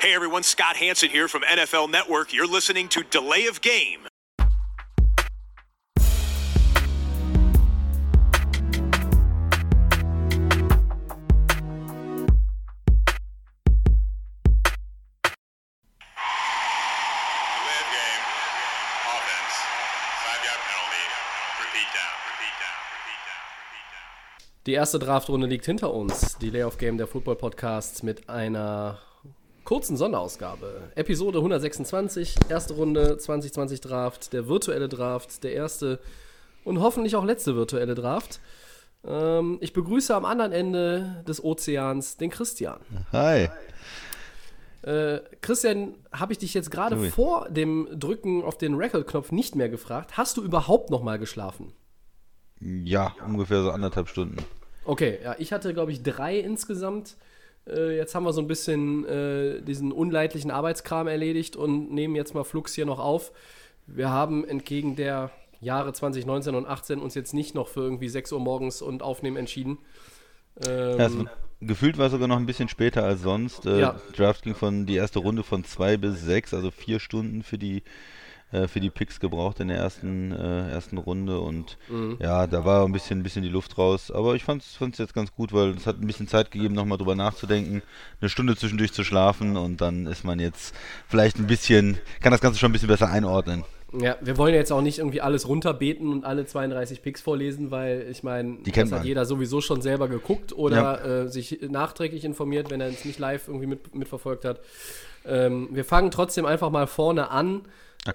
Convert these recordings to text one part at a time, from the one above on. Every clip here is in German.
Hey everyone, Scott Hanson here from NFL Network. You're listening to Delay of Game. Delay of game. Offense. Five yard penalty. Repeat down. Repeat down. Repeat down. Repeat down. Die erste Draftrunde liegt hinter uns. Die Layoff Game der Football Podcast mit einer kurzen Sonderausgabe. Episode 126, erste Runde 2020 Draft, der virtuelle Draft, der erste und hoffentlich auch letzte virtuelle Draft. Ähm, ich begrüße am anderen Ende des Ozeans den Christian. Hi. Äh, Christian, habe ich dich jetzt gerade vor dem Drücken auf den Record-Knopf nicht mehr gefragt. Hast du überhaupt noch mal geschlafen? Ja, ungefähr so anderthalb Stunden. Okay, ja, ich hatte, glaube ich, drei insgesamt. Äh, jetzt haben wir so ein bisschen äh, diesen unleidlichen Arbeitskram erledigt und nehmen jetzt mal Flux hier noch auf. Wir haben entgegen der Jahre 2019 und 18 uns jetzt nicht noch für irgendwie 6 Uhr morgens und Aufnehmen entschieden. Ähm, Ja, es, gefühlt war es sogar noch ein bisschen später als sonst. Äh, Ja. Draft ging von die erste Runde von zwei bis sechs, also vier Stunden für die äh, für die Picks gebraucht in der ersten äh, ersten Runde und Mhm. ja, da war ein bisschen ein bisschen die Luft raus. Aber ich fand es jetzt ganz gut, weil es hat ein bisschen Zeit gegeben, nochmal drüber nachzudenken, eine Stunde zwischendurch zu schlafen und dann ist man jetzt vielleicht ein bisschen, kann das Ganze schon ein bisschen besser einordnen. Ja, wir wollen jetzt auch nicht irgendwie alles runterbeten und alle 32 Picks vorlesen, weil ich meine, das hat man. jeder sowieso schon selber geguckt oder äh, sich nachträglich informiert, wenn er es nicht live irgendwie mit, mitverfolgt hat. Ähm, wir fangen trotzdem einfach mal vorne an,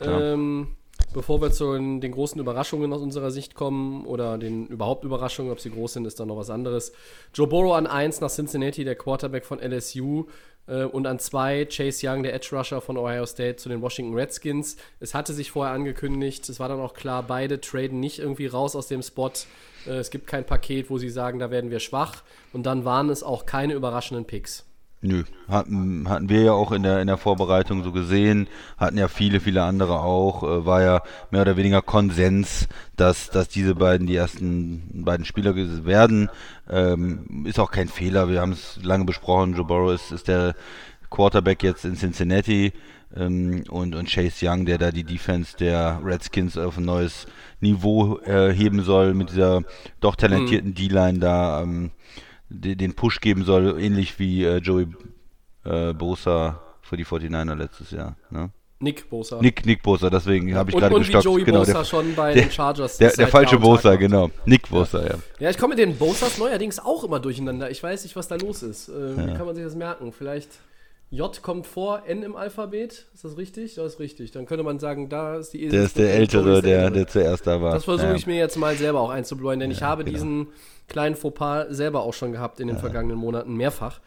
ähm, bevor wir zu den, den großen Überraschungen aus unserer Sicht kommen oder den überhaupt Überraschungen, ob sie groß sind, ist dann noch was anderes. Joe Burrow an 1 nach Cincinnati, der Quarterback von LSU. Äh, und an 2 Chase Young, der Edge Rusher von Ohio State zu den Washington Redskins. Es hatte sich vorher angekündigt, es war dann auch klar, beide traden nicht irgendwie raus aus dem Spot. Äh, es gibt kein Paket, wo sie sagen, da werden wir schwach. Und dann waren es auch keine überraschenden Picks. Nö, hatten, hatten wir ja auch in der, in der Vorbereitung so gesehen, hatten ja viele, viele andere auch, äh, war ja mehr oder weniger Konsens, dass, dass diese beiden die ersten beiden Spieler werden. Ähm, ist auch kein Fehler, wir haben es lange besprochen, Joe Burrow ist, der Quarterback jetzt in Cincinnati ähm, und, und Chase Young, der da die Defense der Redskins auf ein neues Niveau äh, heben soll, mit dieser doch talentierten D-Line da ähm, den Push geben soll, ähnlich wie äh, Joey äh, Bosa für die 49er letztes Jahr. Ne? Nick Bosa. Nick, Nick Bosa, deswegen habe ich und, gerade und wie gestockt. Joey genau, Bosa der, schon bei der- den Chargers. der, der falsche Bosa, macht. genau. Nick Bosa, ja. Ja, ich komme mit den Bosas neuerdings auch immer durcheinander. Ich weiß nicht, was da los ist. Äh, Wie kann man sich das merken? Vielleicht J kommt vor N im Alphabet. Ist das richtig? Das ist richtig. Dann könnte man sagen, da ist die Der ist der Ältere, der, der zuerst da war. Das versuche ja. ich mir jetzt mal selber auch einzubläuen, denn ich habe genau. diesen kleinen Fauxpas selber auch schon gehabt in den vergangenen Monaten mehrfach.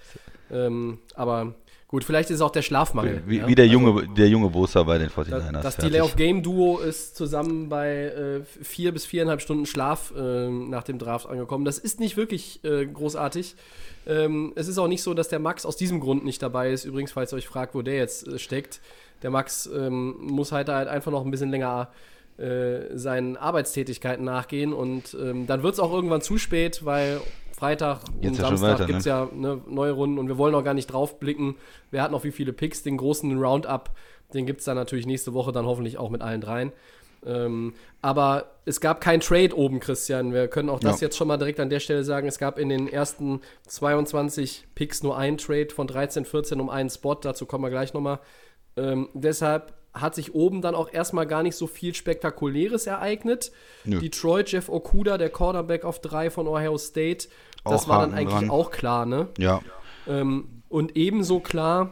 Ähm, aber gut, vielleicht ist es auch der Schlafmangel. Wie, ja? wie der, Also, junge, der junge Bosa bei den das, 49ers. das fertig. Delay of Game Duo ist zusammen bei äh, vier bis viereinhalb Stunden Schlaf ähm, nach dem Draft angekommen. Das ist nicht wirklich äh, großartig. Ähm, es ist auch nicht so, dass der Max aus diesem Grund nicht dabei ist. Übrigens, falls ihr euch fragt, wo der jetzt äh, steckt, der Max ähm, muss halt, halt einfach noch ein bisschen länger äh, seinen Arbeitstätigkeiten nachgehen und ähm, dann wird es auch irgendwann zu spät, weil Freitag und ja schon Samstag gibt es ne? ja ne, neue Runden und wir wollen auch gar nicht drauf blicken. Wer hat noch wie viele Picks? Den großen Roundup, den gibt es dann natürlich nächste Woche dann hoffentlich auch mit allen dreien. Ähm, aber es gab kein Trade oben, Christian. Wir können auch das Ja. jetzt schon mal direkt an der Stelle sagen. Es gab in den ersten 22 Picks nur einen Trade von 13, 14 um einen Spot. Dazu kommen wir gleich nochmal. Ähm, deshalb hat sich oben dann auch erstmal gar nicht so viel Spektakuläres ereignet. Nö. Detroit, Jeff Okuda, der Quarterback auf drei von Ohio State. Das Auch war dann Haken eigentlich dran. auch klar, ne? Ja, Ähm, und ebenso klar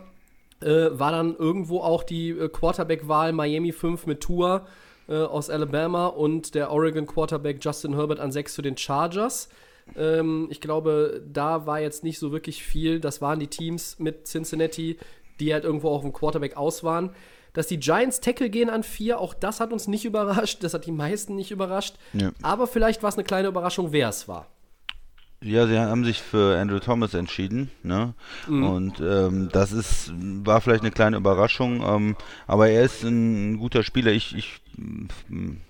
äh, war dann irgendwo auch die äh, Quarterback-Wahl Miami 5 mit Tour äh, aus Alabama und der Oregon Quarterback Justin Herbert an 6 zu den Chargers. Ähm, ich glaube, da war jetzt nicht so wirklich viel. Das waren die Teams mit Cincinnati, die halt irgendwo auf dem Quarterback aus waren. Dass die Giants Tackle gehen an 4, auch das hat uns nicht überrascht. Das hat die meisten nicht überrascht. Ja. Aber vielleicht war es eine kleine Überraschung, wer es war. Ja, sie haben sich für Andrew Thomas entschieden, ne? Und ähm, das ist war vielleicht eine kleine Überraschung, ähm, aber er ist ein guter Spieler. Ich, ich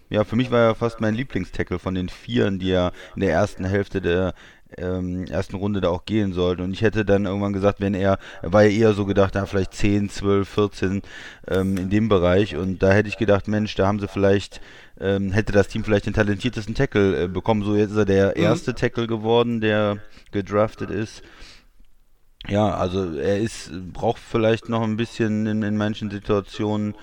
ja, für mich war er fast mein Lieblingstackle von den Vieren, die er in der ersten Hälfte der ähm, ersten Runde da auch gehen sollte. Und ich hätte dann irgendwann gesagt, wenn er, er war ja eher so gedacht, na, vielleicht 10, 12, 14 ähm, in dem Bereich. Und da hätte ich gedacht, Mensch, da haben sie vielleicht, ähm, hätte das Team vielleicht den talentiertesten Tackle äh, bekommen. So jetzt ist er der mhm. erste Tackle geworden, der gedraftet ist. Ja, also er ist, braucht vielleicht noch ein bisschen in, in manchen Situationen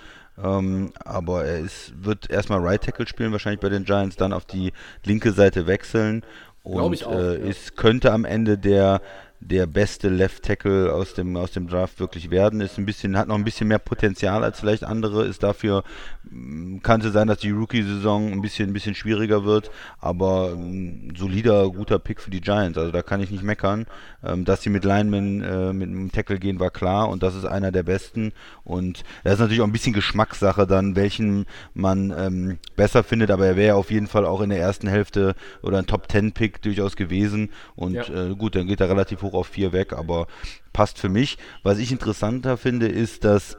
ähm, aber er ist, wird erstmal Right Tackle spielen, wahrscheinlich bei den Giants, dann auf die linke Seite wechseln und ich auch, äh, ja. ist, könnte am Ende der der beste Left Tackle aus dem, aus dem Draft wirklich werden. Ist ein bisschen, hat noch ein bisschen mehr Potenzial als vielleicht andere, ist dafür, mm, kann es sein, dass die Rookie-Saison ein bisschen, ein bisschen schwieriger wird, aber ein mm, solider, guter Pick für die Giants. Also da kann ich nicht meckern. Ähm, dass sie mit Lineman, äh, mit einem Tackle gehen, war klar und das ist einer der besten. Und das ist natürlich auch ein bisschen Geschmackssache dann, welchen man ähm, besser findet, aber er wäre auf jeden Fall auch in der ersten Hälfte oder ein Top-10-Pick durchaus gewesen. Und Ja. äh, gut, dann geht er relativ hoch auf 4 weg, aber passt für mich. Was ich interessanter finde, ist, dass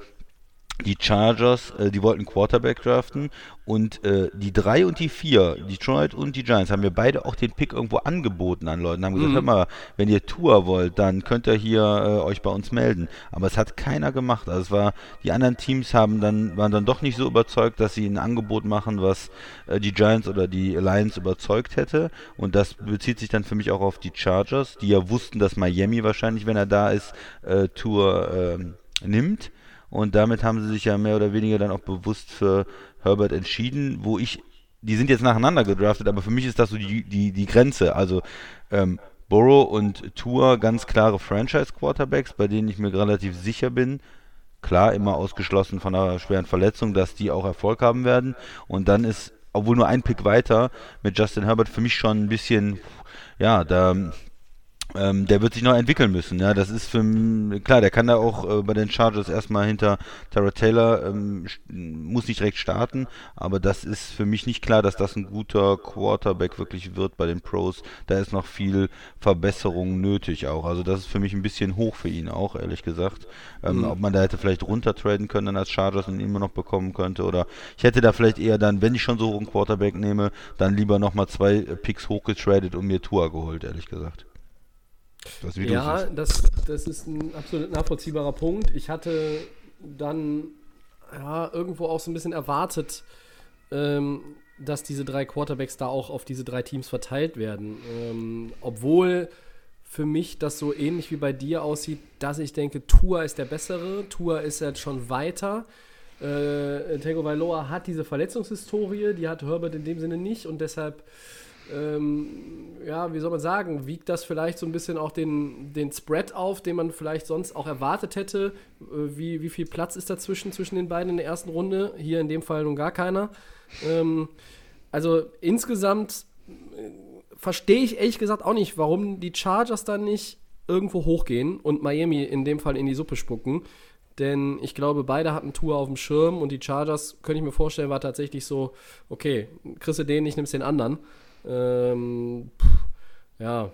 die Chargers, äh, die wollten Quarterback draften und äh, die 3 und die 4, Detroit und die Giants, haben mir beide auch den Pick irgendwo angeboten an Leuten. Haben gesagt, hör mal, wenn ihr Tour wollt, dann könnt ihr hier äh, euch bei uns melden. Aber es hat keiner gemacht. Also es war, die anderen Teams haben dann, waren dann doch nicht so überzeugt, dass sie ein Angebot machen, was äh, die Giants oder die Lions überzeugt hätte. Und das bezieht sich dann für mich auch auf die Chargers, die ja wussten, dass Miami wahrscheinlich, wenn er da ist, äh, Tour ähm, nimmt. Und damit haben sie sich ja mehr oder weniger dann auch bewusst für Herbert entschieden, wo ich, die sind jetzt nacheinander gedraftet, aber für mich ist das so die, die, die Grenze. Also ähm, Burrow und Tour ganz klare Franchise-Quarterbacks, bei denen ich mir relativ sicher bin, klar, immer ausgeschlossen von einer schweren Verletzung, dass die auch Erfolg haben werden. Und dann ist, obwohl nur ein Pick weiter, mit Justin Herbert für mich schon ein bisschen, ja, da ähm, der wird sich noch entwickeln müssen. Ja, das ist für klar, der kann da auch äh, bei den Chargers erstmal hinter Tara Taylor ähm, muss nicht direkt starten, aber das ist für mich nicht klar, dass das ein guter Quarterback wirklich wird bei den Pros. Da ist noch viel Verbesserung nötig auch. Also das ist für mich ein bisschen hoch für ihn auch, ehrlich gesagt. Ähm, Ob man da hätte vielleicht runtertraden können dann als Chargers und ihn immer noch bekommen könnte oder ich hätte da vielleicht eher dann, wenn ich schon so einen Quarterback nehme, dann lieber nochmal zwei äh, Picks hochgetradet und mir Tua geholt, ehrlich gesagt. Das Ja, das, das ist ein absolut nachvollziehbarer Punkt. Ich hatte dann ja, irgendwo auch so ein bisschen erwartet, ähm, dass diese drei Quarterbacks da auch auf diese drei Teams verteilt werden. Ähm, obwohl für mich das so ähnlich wie bei dir aussieht, dass ich denke, Tua ist der bessere, Tua ist jetzt schon weiter. Äh, Tego Vailoa hat diese Verletzungshistorie, die hat Herbert in dem Sinne nicht und deshalb ähm, ja, wie soll man sagen, wiegt das vielleicht so ein bisschen auch den, den Spread auf, den man vielleicht sonst auch erwartet hätte. Äh, wie, wie viel Platz ist dazwischen zwischen den beiden in der ersten Runde? Hier in dem Fall nun gar keiner. Ähm, also insgesamt äh, verstehe ich ehrlich gesagt auch nicht, warum die Chargers dann nicht irgendwo hochgehen und Miami in dem Fall in die Suppe spucken. Denn ich glaube, beide hatten Tour auf dem Schirm und die Chargers, könnte ich mir vorstellen, war tatsächlich so, okay, kriegst du den, ich nimm's den anderen. Ähm, pff, ja,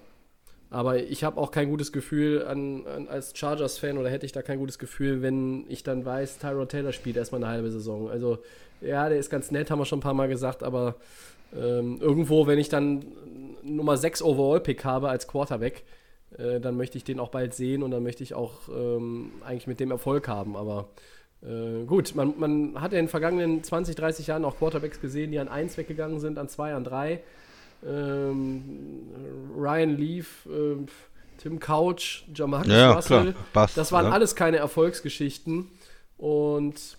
aber ich habe auch kein gutes Gefühl an, an, als Chargers-Fan oder hätte ich da kein gutes Gefühl, wenn ich dann weiß, Tyrod Taylor spielt erstmal eine halbe Saison. Also, ja, der ist ganz nett, haben wir schon ein paar Mal gesagt, aber ähm, irgendwo, wenn ich dann Nummer 6 Overall-Pick habe als Quarterback, äh, dann möchte ich den auch bald sehen und dann möchte ich auch ähm, eigentlich mit dem Erfolg haben. Aber äh, gut, man, man hat ja in den vergangenen 20, 30 Jahren auch Quarterbacks gesehen, die an 1 weggegangen sind, an 2, an 3. Ähm, Ryan Leaf, ähm, Tim Couch, Jamarcus Ja, Russell. passt, das waren ja. alles keine Erfolgsgeschichten. Und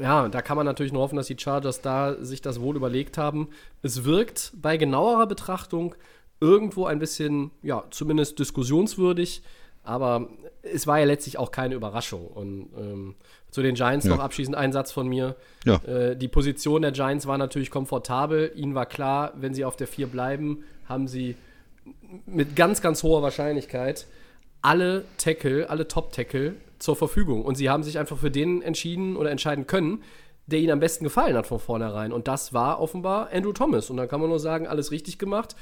ja, da kann man natürlich nur hoffen, dass die Chargers da sich das wohl überlegt haben. Es wirkt bei genauerer Betrachtung irgendwo ein bisschen, ja, zumindest diskussionswürdig, aber es war ja letztlich auch keine Überraschung. Und ähm, zu den Giants Ja. noch abschließend ein Satz von mir. Ja. Äh, die Position der Giants war natürlich komfortabel. Ihnen war klar, wenn sie auf der 4 bleiben, haben sie mit ganz, ganz hoher Wahrscheinlichkeit alle Tackle, alle Top-Tackle zur Verfügung. Und sie haben sich einfach für den entschieden oder entscheiden können, der ihnen am besten gefallen hat von vornherein. Und das war offenbar Andrew Thomas. Und dann kann man nur sagen, alles richtig gemacht.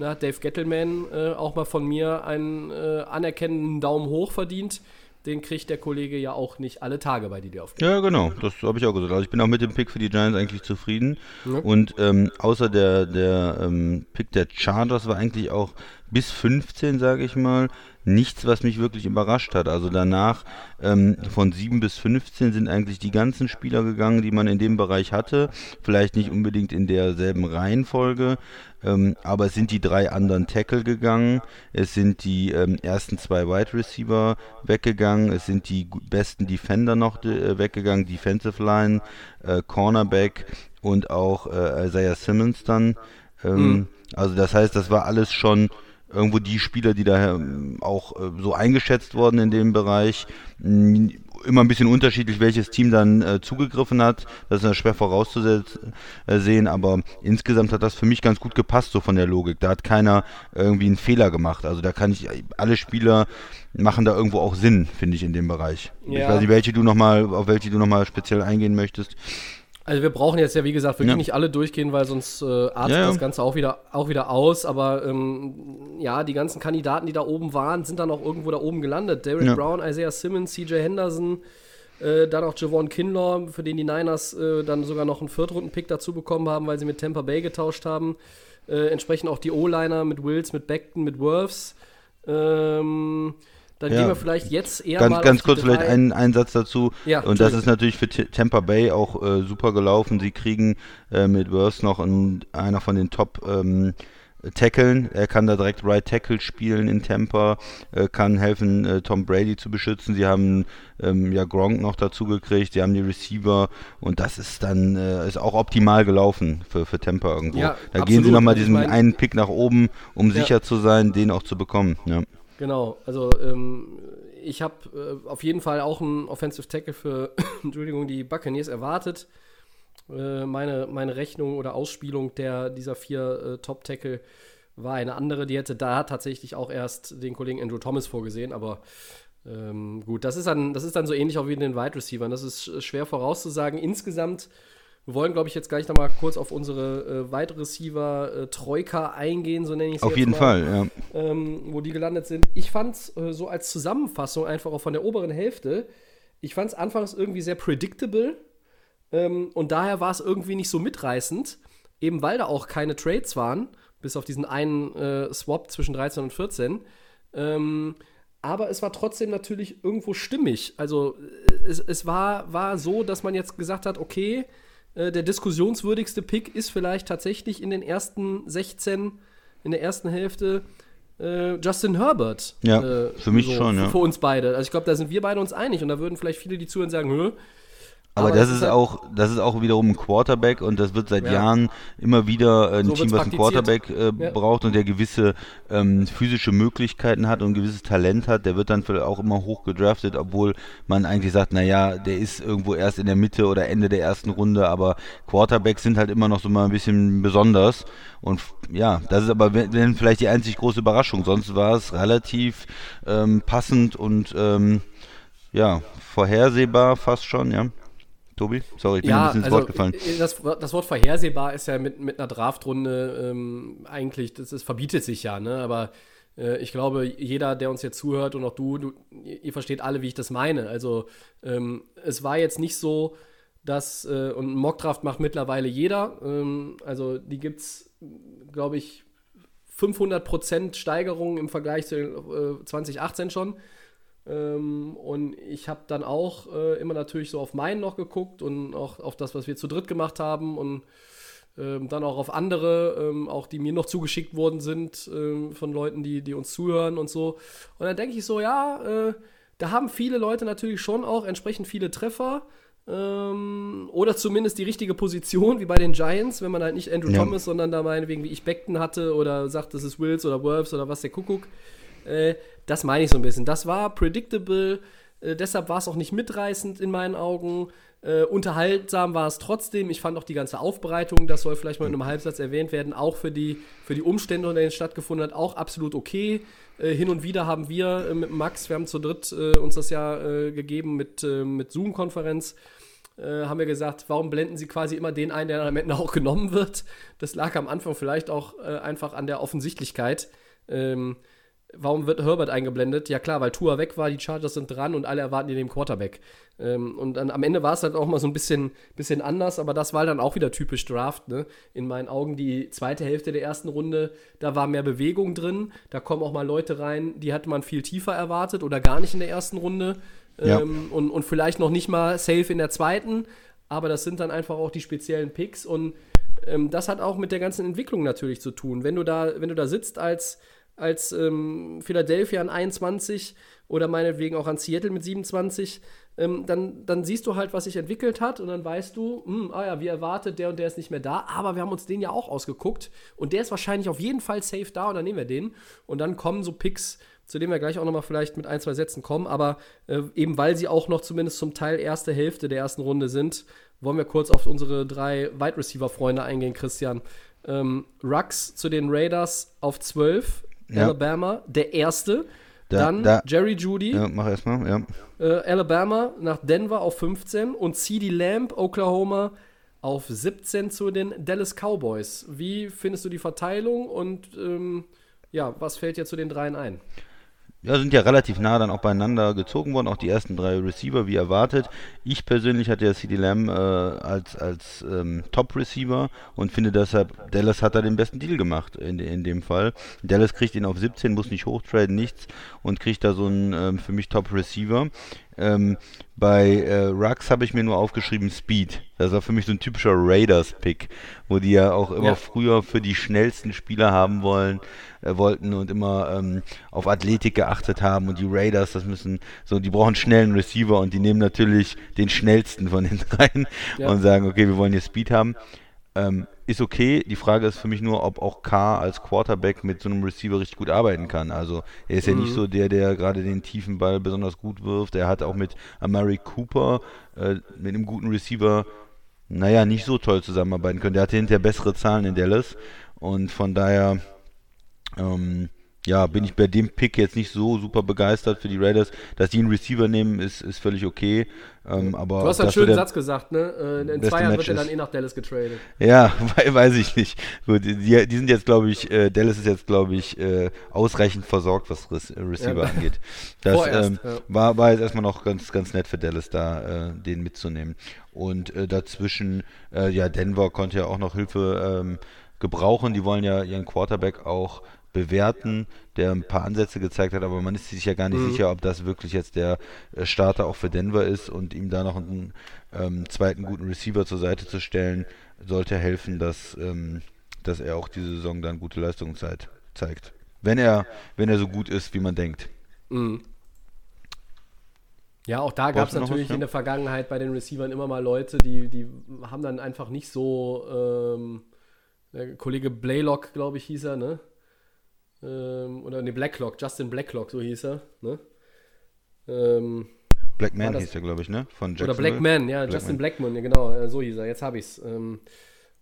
Hat Dave Gettleman äh, auch mal von mir einen äh, anerkennenden Daumen hoch verdient. den kriegt der Kollege ja auch nicht alle Tage bei DDF. Ja, genau, das habe ich auch gesagt. Also ich bin auch mit dem Pick für die Giants eigentlich zufrieden. Ja. Und ähm, außer der, der ähm, Pick der Chargers war eigentlich auch bis 15, sage ich mal, nichts, was mich wirklich überrascht hat. Also danach ähm, von 7 bis 15 sind eigentlich die ganzen Spieler gegangen, die man in dem Bereich hatte. Vielleicht nicht unbedingt in derselben Reihenfolge, ähm, aber es sind die drei anderen Tackle gegangen. Es sind die ähm, ersten zwei Wide Receiver weggegangen. Es sind die besten Defender noch äh, weggegangen. Defensive Line, äh, Cornerback und auch äh, Isaiah Simmons dann. Mhm. Also das heißt, das war alles schon irgendwo die Spieler, die da ähm, auch äh, so eingeschätzt wurden in dem Bereich. Mm, immer ein bisschen unterschiedlich, welches Team dann äh, zugegriffen hat. Das ist schwer vorauszusehen, aber insgesamt hat das für mich ganz gut gepasst, so von der Logik. Da hat keiner irgendwie einen Fehler gemacht. Also da kann ich, alle Spieler machen da irgendwo auch Sinn, finde ich, in dem Bereich. Ja. Ich weiß nicht, welche du noch mal, auf welche du nochmal speziell eingehen möchtest. Also wir brauchen jetzt ja, wie gesagt, wirklich ja. nicht alle durchgehen, weil sonst äh, artet ja, ja. das Ganze auch wieder, auch wieder aus. Aber ähm, ja, die ganzen Kandidaten, die da oben waren, sind dann auch irgendwo da oben gelandet. Derrick Brown, Isaiah Simmons, CJ Henderson, äh, dann auch Javon Kinlaw, für den die Niners äh, dann sogar noch einen Viertrunden-Pick dazu bekommen haben, weil sie mit Tampa Bay getauscht haben. Äh, entsprechend auch die O-Liner mit Wills, mit Beckton, mit Worths. Ähm, dann ja. gehen wir vielleicht jetzt eher ganz, mal Ganz kurz vielleicht einen, einen Satz dazu. Ja, und das ist natürlich für Tampa Bay auch äh, super gelaufen. Sie kriegen äh, mit Worth noch einen, einer von den Top ähm, Tackeln. Er kann da direkt Right Tackle spielen in Tampa, äh, kann helfen, äh, Tom Brady zu beschützen. Sie haben ähm, ja Gronk noch dazu gekriegt, sie haben die Receiver und das ist dann äh, ist auch optimal gelaufen für, für Tampa irgendwo. Ja, da absolut. gehen sie nochmal diesen ich mein, einen Pick nach oben, um ja. sicher zu sein, den auch zu bekommen. Ja. Genau, also ähm, ich habe äh, auf jeden Fall auch einen Offensive Tackle für Entschuldigung, die Buccaneers erwartet. Äh, meine, meine Rechnung oder Ausspielung der, dieser vier äh, Top-Tackle war eine andere. Die hätte da tatsächlich auch erst den Kollegen Andrew Thomas vorgesehen, aber ähm, gut, das ist, dann, das ist dann so ähnlich auch wie in den Wide Receivers. Das ist schwer vorauszusagen. Insgesamt wir wollen, glaube ich, jetzt gleich nochmal kurz auf unsere äh, Wide Receiver äh, Troika eingehen, so nenne ich es Auf jeden mal, Fall, ja. Ähm, wo die gelandet sind. Ich fand es äh, so als Zusammenfassung einfach auch von der oberen Hälfte, ich fand es anfangs irgendwie sehr predictable ähm, und daher war es irgendwie nicht so mitreißend, eben weil da auch keine Trades waren, bis auf diesen einen äh, Swap zwischen 13 und 14. Ähm, aber es war trotzdem natürlich irgendwo stimmig. Also äh, es, es war, war so, dass man jetzt gesagt hat, okay, äh, der diskussionswürdigste Pick ist vielleicht tatsächlich in den ersten 16, in der ersten Hälfte äh, Justin Herbert. Ja, äh, für mich so, schon, ja. Für uns beide. Also ich glaube, da sind wir beide uns einig und da würden vielleicht viele, die zuhören, sagen, Hö, aber, aber das ist, halt auch, das ist auch wiederum ein Quarterback und das wird seit ja. Jahren immer wieder äh, ein so Team, was einen Quarterback äh, ja. braucht und der gewisse ähm, physische Möglichkeiten hat und ein gewisses Talent hat, der wird dann auch immer hoch gedraftet, obwohl man eigentlich sagt, naja, der ist irgendwo erst in der Mitte oder Ende der ersten Runde, aber Quarterbacks sind halt immer noch so mal ein bisschen besonders und ja, das ist aber wenn, vielleicht die einzig große Überraschung, sonst war es relativ ähm, passend und ähm, ja, vorhersehbar fast schon, ja. Tobi? Sorry, ich bin ja, ein bisschen ins also, Wort gefallen. Äh, das, das, Wort vorhersehbar ist ja mit, mit einer Draftrunde ähm, eigentlich, das, das verbietet sich ja, ne? Aber äh, ich glaube, jeder, der uns jetzt zuhört und auch du, du ihr versteht alle, wie ich das meine. Also ähm, es war jetzt nicht so, dass, äh, und Mockdraft macht mittlerweile jeder, ähm, also die gibt es, glaube ich, 500% Steigerung im Vergleich zu äh, 2018 schon. Ähm, und ich habe dann auch äh, immer natürlich so auf meinen noch geguckt und auch auf das, was wir zu dritt gemacht haben und ähm, dann auch auf andere, ähm, auch die mir noch zugeschickt worden sind ähm, von Leuten, die, die uns zuhören und so. Und dann denke ich so, ja, äh, da haben viele Leute natürlich schon auch entsprechend viele Treffer. Ähm, oder zumindest die richtige Position, wie bei den Giants, wenn man halt nicht Andrew ja. Thomas, sondern da meinetwegen wie ich Beckton hatte oder sagt, das ist Wills oder Wolves oder was der Kuckuck. Äh, das meine ich so ein bisschen. Das war predictable, äh, deshalb war es auch nicht mitreißend in meinen Augen. Äh, unterhaltsam war es trotzdem. Ich fand auch die ganze Aufbereitung, das soll vielleicht mal in einem Halbsatz erwähnt werden, auch für die, für die Umstände, unter denen es stattgefunden hat, auch absolut okay. Äh, hin und wieder haben wir äh, mit Max, wir haben zu dritt äh, uns das ja äh, gegeben mit, mit Zoom-Konferenz, haben wir gesagt, warum blenden sie quasi immer den ein, der am Ende auch genommen wird? Das lag am Anfang vielleicht auch einfach an der Offensichtlichkeit. Ähm, warum wird Herbert eingeblendet? Ja klar, weil Tua weg war, die Chargers sind dran und alle erwarten den Quarterback. Ähm, und dann am Ende war es halt auch mal so ein bisschen, bisschen anders, aber das war dann auch wieder typisch Draft, ne? In meinen Augen die zweite Hälfte der ersten Runde, da war mehr Bewegung drin, da kommen auch mal Leute rein, die hatte man viel tiefer erwartet oder gar nicht in der ersten Runde. Ja. Ähm, und, und vielleicht noch nicht mal safe in der zweiten, aber das sind dann einfach auch die speziellen Picks und ähm, das hat auch mit der ganzen Entwicklung natürlich zu tun. Wenn du da, wenn du da sitzt als, als ähm, Philadelphia an 21 oder meinetwegen auch an Seattle mit 27, ähm, dann, dann siehst du halt, was sich entwickelt hat und dann weißt du, hm, ah ja, wie erwartet, der und der ist nicht mehr da, aber wir haben uns den ja auch ausgeguckt und der ist wahrscheinlich auf jeden Fall safe da und dann nehmen wir den und dann kommen so Picks, zu denen wir gleich auch nochmal vielleicht mit ein, zwei Sätzen kommen, aber äh, eben weil sie auch noch zumindest zum Teil erste Hälfte der ersten Runde sind, wollen wir kurz auf unsere drei Wide Receiver-Freunde eingehen, Christian. Ähm, Rux zu den Raiders auf 12, Ja. Alabama, der erste. Da- Dann da- Jerry Judy, Ja, mach erstmal, ja. äh, Alabama nach Denver auf 15 und CD Lamb, Oklahoma, auf 17 zu den Dallas Cowboys. Wie findest du die Verteilung und ähm, ja, was fällt dir zu den dreien ein? Ja, sind ja relativ nah dann auch beieinander gezogen worden, auch die ersten drei Receiver, wie erwartet. Ich persönlich hatte ja CD Lamb äh, als, als ähm, Top-Receiver und finde deshalb, Dallas hat da den besten Deal gemacht in, in dem Fall. Dallas kriegt ihn auf 17, muss nicht hochtraden, nichts und kriegt da so einen ähm, für mich Top-Receiver. Ähm, bei äh, Rux habe ich mir nur aufgeschrieben Speed. Das war für mich so ein typischer Raiders-Pick, wo die ja auch immer Ja. früher für die schnellsten Spieler haben wollen, äh, wollten und immer ähm, auf Athletik geachtet haben und die Raiders, das müssen so, die brauchen schnellen Receiver und die nehmen natürlich den schnellsten von den dreien Ja. und sagen, okay, wir wollen hier Speed haben. Ähm, ist okay. Die Frage ist für mich nur, ob auch K als Quarterback mit so einem Receiver richtig gut arbeiten kann. Also er ist ja nicht so der, der gerade den tiefen Ball besonders gut wirft. Er hat auch mit Amari Cooper, äh, mit einem guten Receiver, naja, nicht so toll zusammenarbeiten können. Der hatte hinterher bessere Zahlen in Dallas und von daher ähm, ja, bin ich bei dem Pick jetzt nicht so super begeistert für die Raiders. Dass die einen Receiver nehmen, ist, ist völlig okay. Ähm, aber Du hast einen so schönen Satz gesagt, ne? Äh, In zwei Jahren wird er dann eh nach Dallas getradet. Ja, wei- weiß ich nicht. Gut, die, die sind jetzt, glaube ich, äh, Dallas ist jetzt, glaube ich, äh, ausreichend versorgt, was Re Receiver Ja. angeht. Das Vorerst, ähm, ja. war, war jetzt erstmal noch ganz, ganz nett für Dallas da, äh, den mitzunehmen. Und äh, dazwischen, äh, ja, Denver konnte ja auch noch Hilfe ähm, gebrauchen. Die wollen ja ihren Quarterback auch bewerten, der ein paar Ansätze gezeigt hat, aber man ist sich ja gar nicht Mhm. sicher, ob das wirklich jetzt der äh, Starter auch für Denver ist und ihm da noch einen ähm, zweiten guten Receiver zur Seite zu stellen, sollte helfen, dass, ähm, dass er auch diese Saison dann gute Leistungen zeigt. Wenn er, wenn er so gut ist, wie man denkt. Ja, auch da gab es noch was, natürlich ja? in der Vergangenheit bei den Receivern immer mal Leute, die, die haben dann einfach nicht so, ähm, der Kollege Blaylock, glaube ich, hieß er, ne? Ähm, oder ne, Blacklock, Justin Blacklock, so hieß er, ne? Ähm, Black Man das- hieß er, glaube ich, ne? Von oder Jacksonville. Blackman, ja, Blackman. Justin Blackman, ja, genau, äh, so hieß er, jetzt habe ich's. Ähm,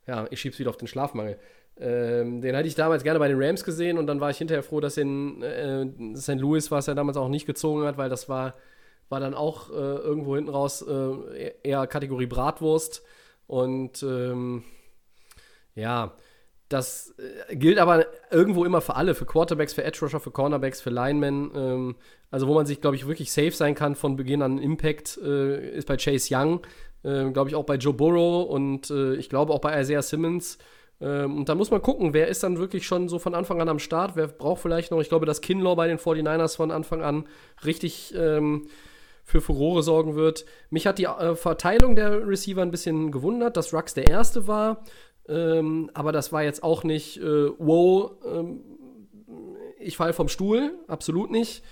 ja, ich schieb's wieder auf den Schlafmangel. Ähm, den hatte ich damals gerne bei den Rams gesehen und dann war ich hinterher froh, dass in äh, St. Louis, was er damals auch nicht gezogen hat, weil das war, war dann auch äh, irgendwo hinten raus äh, eher Kategorie Bratwurst. Und ähm, ja, das äh, gilt aber irgendwo immer für alle, für Quarterbacks, für Edge Rusher, für Cornerbacks, für Linemen. Ähm, also wo man sich, glaube ich, wirklich safe sein kann von Beginn an Impact, äh, ist bei Chase Young, äh, glaube ich auch bei Joe Burrow und äh, ich glaube auch bei Isaiah Simmons. Ähm, und da muss man gucken, wer ist dann wirklich schon so von Anfang an am Start, wer braucht vielleicht noch, ich glaube, dass Kinlaw bei den 49ers von Anfang an richtig ähm, für Furore sorgen wird. Mich hat die äh, Verteilung der Receiver ein bisschen gewundert, dass Rux der Erste war. Ähm, aber das war jetzt auch nicht, äh, wow, ähm, ich falle vom Stuhl, absolut nicht.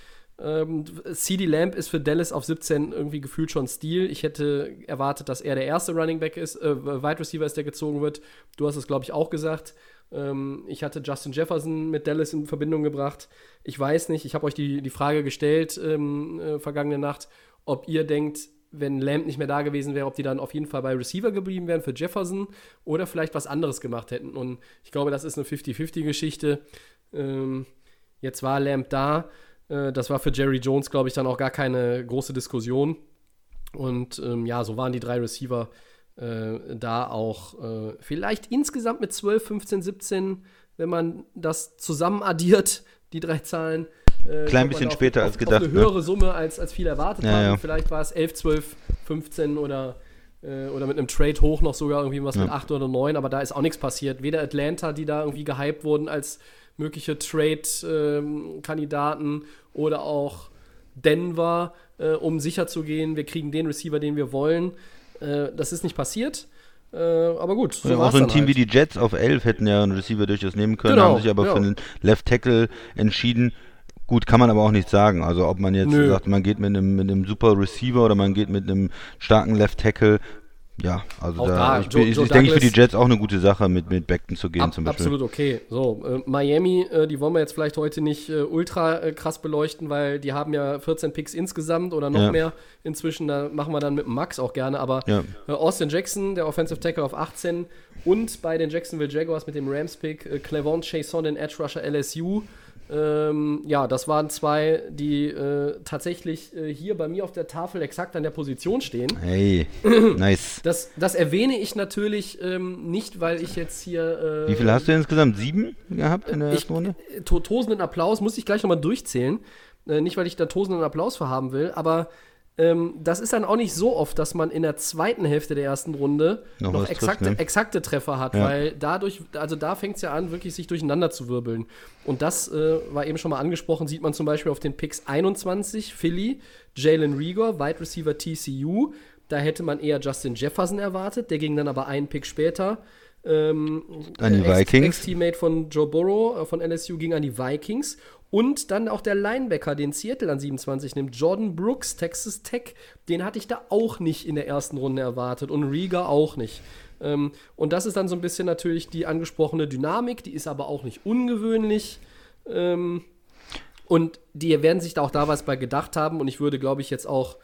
Ähm, CD Lamb ist für Dallas auf 17 irgendwie gefühlt schon Stil. Ich hätte erwartet, dass er der erste Running Back ist, äh, Wide Receiver ist, der gezogen wird. Du hast es, glaube ich, auch gesagt. Ähm, ich hatte Justin Jefferson mit Dallas in Verbindung gebracht. Ich weiß nicht, ich habe euch die, die Frage gestellt ähm, äh, vergangene Nacht, ob ihr denkt, wenn Lamb nicht mehr da gewesen wäre, ob die dann auf jeden Fall bei Receiver geblieben wären für Jefferson oder vielleicht was anderes gemacht hätten. Und ich glaube, das ist eine 50-50-Geschichte. Ähm, jetzt war Lamb da. Äh, das war für Jerry Jones, glaube ich, dann auch gar keine große Diskussion. Und ähm, ja, so waren die drei Receiver äh, da auch äh, vielleicht insgesamt mit 12, 15, 17, wenn man das zusammen addiert, die drei Zahlen, Äh, Klein bisschen auf- später auf, als gedacht, Auf eine ne? höhere Summe als, als viele erwartet Ja, haben. ja. Vielleicht war es 11, 12, 15 oder, äh, oder mit einem Trade hoch noch sogar irgendwie was mit Ja. 8 oder 9, aber da ist auch nichts passiert. Weder Atlanta, die da irgendwie gehypt wurden als mögliche Trade-Kandidaten oder auch Denver, äh, um sicher zu gehen, wir kriegen den Receiver, den wir wollen. Äh, das ist nicht passiert. Äh, aber gut, so Ja, auch so ein Team halt. wie die Jets auf 11 hätten ja einen Receiver durchaus nehmen können, Genau, haben sich aber ja. für einen Left Tackle entschieden. Gut, kann man aber auch nicht sagen. Also ob man jetzt Nö. sagt, man geht mit einem, mit einem super Receiver oder man geht mit einem starken Left Tackle. Ja, also da, da, ich, Joe- ich, Joe ich denke für die Jets auch eine gute Sache, mit, mit Beckton zu gehen Ab, zum Beispiel. absolut okay. So, äh, Miami, äh, die wollen wir jetzt vielleicht heute nicht äh, ultra äh, krass beleuchten, weil die haben ja 14 Picks insgesamt oder noch Ja. mehr inzwischen. Da machen wir dann mit dem Max auch gerne. Aber Ja. äh, Austin Jackson, der Offensive Tackle auf 18 und bei den Jacksonville Jaguars mit dem Rams-Pick äh, Clevon Chason, den Edge Rusher LSU. Ähm, ja, das waren zwei, die äh, tatsächlich äh, hier bei mir auf der Tafel exakt an der Position stehen. Hey, nice. Das, das erwähne ich natürlich ähm, nicht, weil ich jetzt hier. Äh, Wie viele hast du insgesamt? Sieben gehabt in der ich, ersten Runde? to tosenden Applaus muss ich gleich nochmal durchzählen. Äh, nicht, weil ich da tosenden Applaus für haben will, aber ähm, das ist dann auch nicht so oft, dass man in der zweiten Hälfte der ersten Runde Noch noch, was trifft, exakte, ne? exakte Treffer hat, Ja. weil dadurch, also da fängt es ja an, wirklich sich durcheinander zu wirbeln. Und das äh, war eben schon mal angesprochen, sieht man zum Beispiel auf den Picks 21, Philly, Jalen Rieger, Wide Receiver TCU. Da hätte man eher Justin Jefferson erwartet, der ging dann aber einen Pick später. Ähm, An die Vikings. Ex-Teammate von Joe Burrow äh, von LSU ging an die Vikings. Und dann auch der Linebacker, den Seattle an 27 nimmt, Jordan Brooks, Texas Tech. Den hatte ich da auch nicht in der ersten Runde erwartet und Rieger auch nicht. Ähm, und das ist dann so ein bisschen natürlich die angesprochene Dynamik, die ist aber auch nicht ungewöhnlich. Ähm, und die werden sich da auch da was bei gedacht haben. Und ich würde, glaube ich, jetzt auch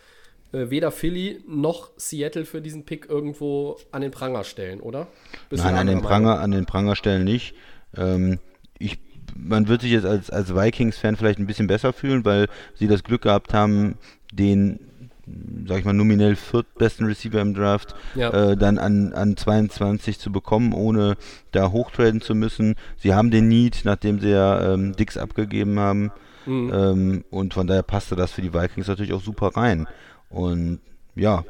äh, weder Philly noch Seattle für diesen Pick irgendwo an den Pranger stellen, oder? Bist Nein, an den? Pranger, an den Prangerstellen nicht. Ähm, ich, man wird sich jetzt als, als Vikings-Fan vielleicht ein bisschen besser fühlen, weil sie das Glück gehabt haben, den, sag ich mal, nominell viertbesten Receiver im Draft Ja. äh, dann an, an 22 zu bekommen, ohne da hochtraden zu müssen. Sie haben den Need, nachdem sie ja ähm, Dix abgegeben haben. Mhm. Ähm, und von daher passte das für die Vikings natürlich auch super rein. Und ja,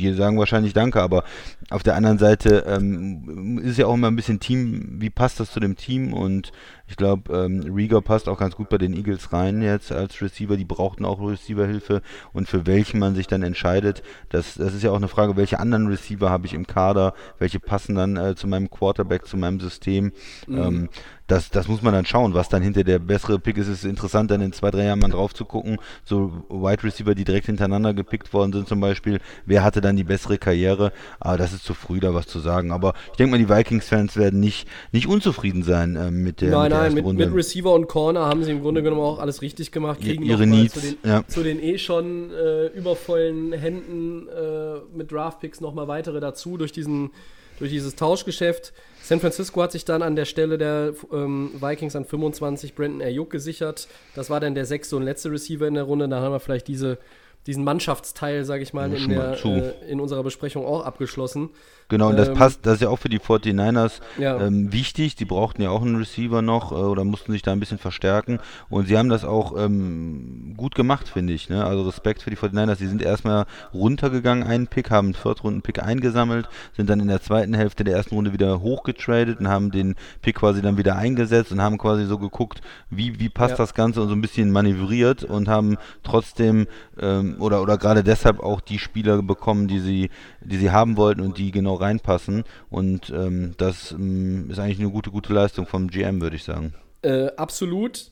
die sagen wahrscheinlich Danke, aber auf der anderen Seite ähm, ist es ja auch immer ein bisschen Team, wie passt das zu dem Team? Und ich glaube, ähm, Rieger passt auch ganz gut bei den Eagles rein jetzt als Receiver. Die brauchten auch Receiverhilfe und für welchen man sich dann entscheidet, das, das ist ja auch eine Frage, welche anderen Receiver habe ich im Kader, welche passen dann äh, zu meinem Quarterback, zu meinem System. Ähm, das, das muss man dann schauen, was dann hinter der bessere Pick ist. Es ist interessant, dann in zwei, drei Jahren mal drauf zu gucken. So Wide Receiver, die direkt hintereinander gepickt worden sind zum Beispiel. Wer hatte dann die bessere Karriere? Aber das ist zu früh, da was zu sagen. Aber ich denke mal, die Vikings-Fans werden nicht, nicht unzufrieden sein ähm, mit der, Nein, mit der nein, mit, Runde. mit Receiver und Corner haben sie im Grunde genommen auch alles richtig gemacht. Kriegen Ihre Needs, zu den, ja. zu den eh schon äh, übervollen Händen äh, mit Draftpicks nochmal weitere dazu durch, diesen, durch dieses Tauschgeschäft. San Francisco hat sich dann an der Stelle der ähm, Vikings an 25 Brandon Ayuk gesichert. Das war dann der sechste und letzte Receiver in der Runde. Da haben wir vielleicht diese, diesen Mannschaftsteil, sage ich mal, in, der, äh, in unserer Besprechung auch abgeschlossen. Genau, und das Ähm, passt, das ist ja auch für die 49ers Ja. ähm, wichtig. Die brauchten ja auch einen Receiver noch äh, oder mussten sich da ein bisschen verstärken. Und sie haben das auch ähm, gut gemacht, finde ich. Ne? Also Respekt für die 49ers. Die sind erstmal runtergegangen, einen Pick, haben einen Viertrunden-Pick eingesammelt, sind dann in der zweiten Hälfte der ersten Runde wieder hochgetradet und haben den Pick quasi dann wieder eingesetzt und haben quasi so geguckt, wie, wie passt Ja. das Ganze und so ein bisschen manövriert und haben trotzdem ähm, oder, oder gerade deshalb auch die Spieler bekommen, die sie, die sie haben wollten und die genau reinpassen. Und ähm, das ähm, ist eigentlich eine gute, gute Leistung vom GM, würde ich sagen. Äh, absolut.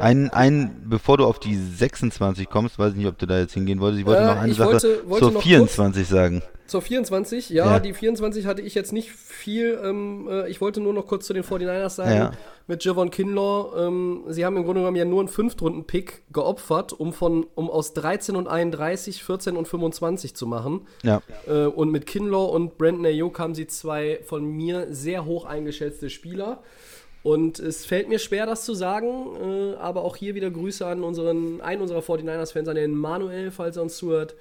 Ein, ein, bevor du auf die 26 kommst, weiß ich nicht, ob du da jetzt hingehen wolltest. Ich wollte Äh, noch eine Sache wollte- wollte zur noch 24 sagen. Zur 24, ja, Ja. die 24 hatte ich jetzt nicht viel. Ähm, äh, ich wollte nur noch kurz zu den 49ers sagen. Ja. Mit Javon Kinlaw, ähm, sie haben im Grunde genommen ja nur einen Fünftrunden-Pick geopfert, um, von, um aus 13 und 31 14 und 25 zu machen. Ja. Äh, und mit Kinlaw und Brandon Ayuk haben sie zwei von mir sehr hoch eingeschätzte Spieler. Und es fällt mir schwer, das zu sagen, äh, aber auch hier wieder Grüße an unseren, einen unserer 49ers-Fans, an den Manuel, falls er uns zuhört,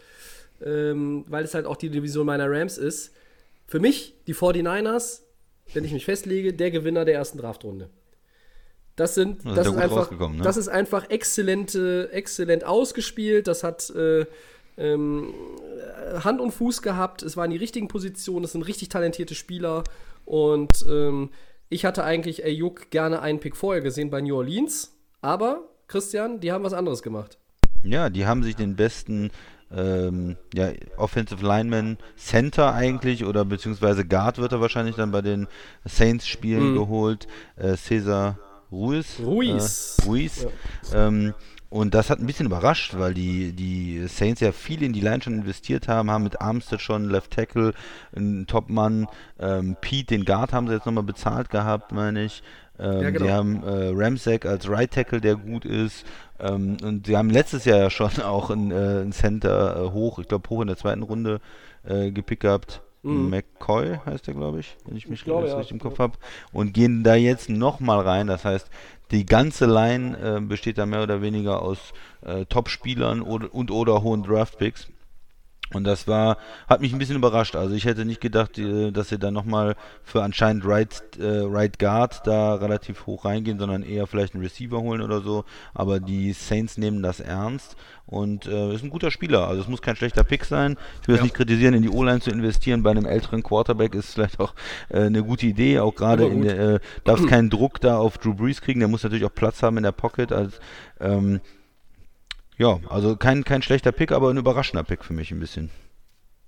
ähm, weil es halt auch die Division meiner Rams ist. Für mich, die 49ers, wenn ich mich festlege, der Gewinner der ersten Draftrunde. Das sind, Das ist das, ist einfach, ne? das ist einfach exzellente, exzellent ausgespielt. Das hat äh, ähm, Hand und Fuß gehabt. Es waren die richtigen Positionen. Es sind richtig talentierte Spieler. Und ähm, ich hatte eigentlich Ayuk gerne einen Pick vorher gesehen bei New Orleans. Aber, Christian, die haben was anderes gemacht. Ja, die haben sich den besten ähm, ja, Offensive Lineman Center eigentlich oder beziehungsweise Guard wird er wahrscheinlich dann bei den Saints-Spielen geholt. Äh, Cesar Ruiz. Ruiz. Äh, Ruiz. Ähm, und das hat ein bisschen überrascht, weil die, die Saints ja viel in die Line schon investiert haben, haben mit Armstead schon Left Tackle, einen Topmann, ähm, Pete, den Guard haben sie jetzt nochmal bezahlt gehabt, meine ich. Ähm, Ja, genau. Die haben äh, Ramsack als Right Tackle, der gut ist. Ähm, und sie haben letztes Jahr ja schon auch ein, äh, ein Center äh, hoch, ich glaube hoch in der zweiten Runde äh, gepickt gehabt. McCoy heißt der, glaube ich, wenn ich mich Mhm. glaube, das ja. richtig im Kopf habe. Und gehen da jetzt nochmal rein. Das heißt, die ganze Line äh, besteht da mehr oder weniger aus äh, Top-Spielern oder, und oder hohen Draft-Picks. Und das war, hat mich ein bisschen überrascht. Also ich hätte nicht gedacht, äh, dass sie da nochmal für anscheinend Right, äh, right Guard da relativ hoch reingehen, sondern eher vielleicht einen Receiver holen oder so. Aber die Saints nehmen das ernst und äh, ist ein guter Spieler. Also es muss kein schlechter Pick sein. Ich will es Ja. nicht kritisieren, in die O-Line zu investieren bei einem älteren Quarterback ist vielleicht auch äh, eine gute Idee. Auch gerade äh, darfst keinen Druck da auf Drew Brees kriegen. Der muss natürlich auch Platz haben in der Pocket als ähm, ja, also kein, kein schlechter Pick, aber ein überraschender Pick für mich ein bisschen.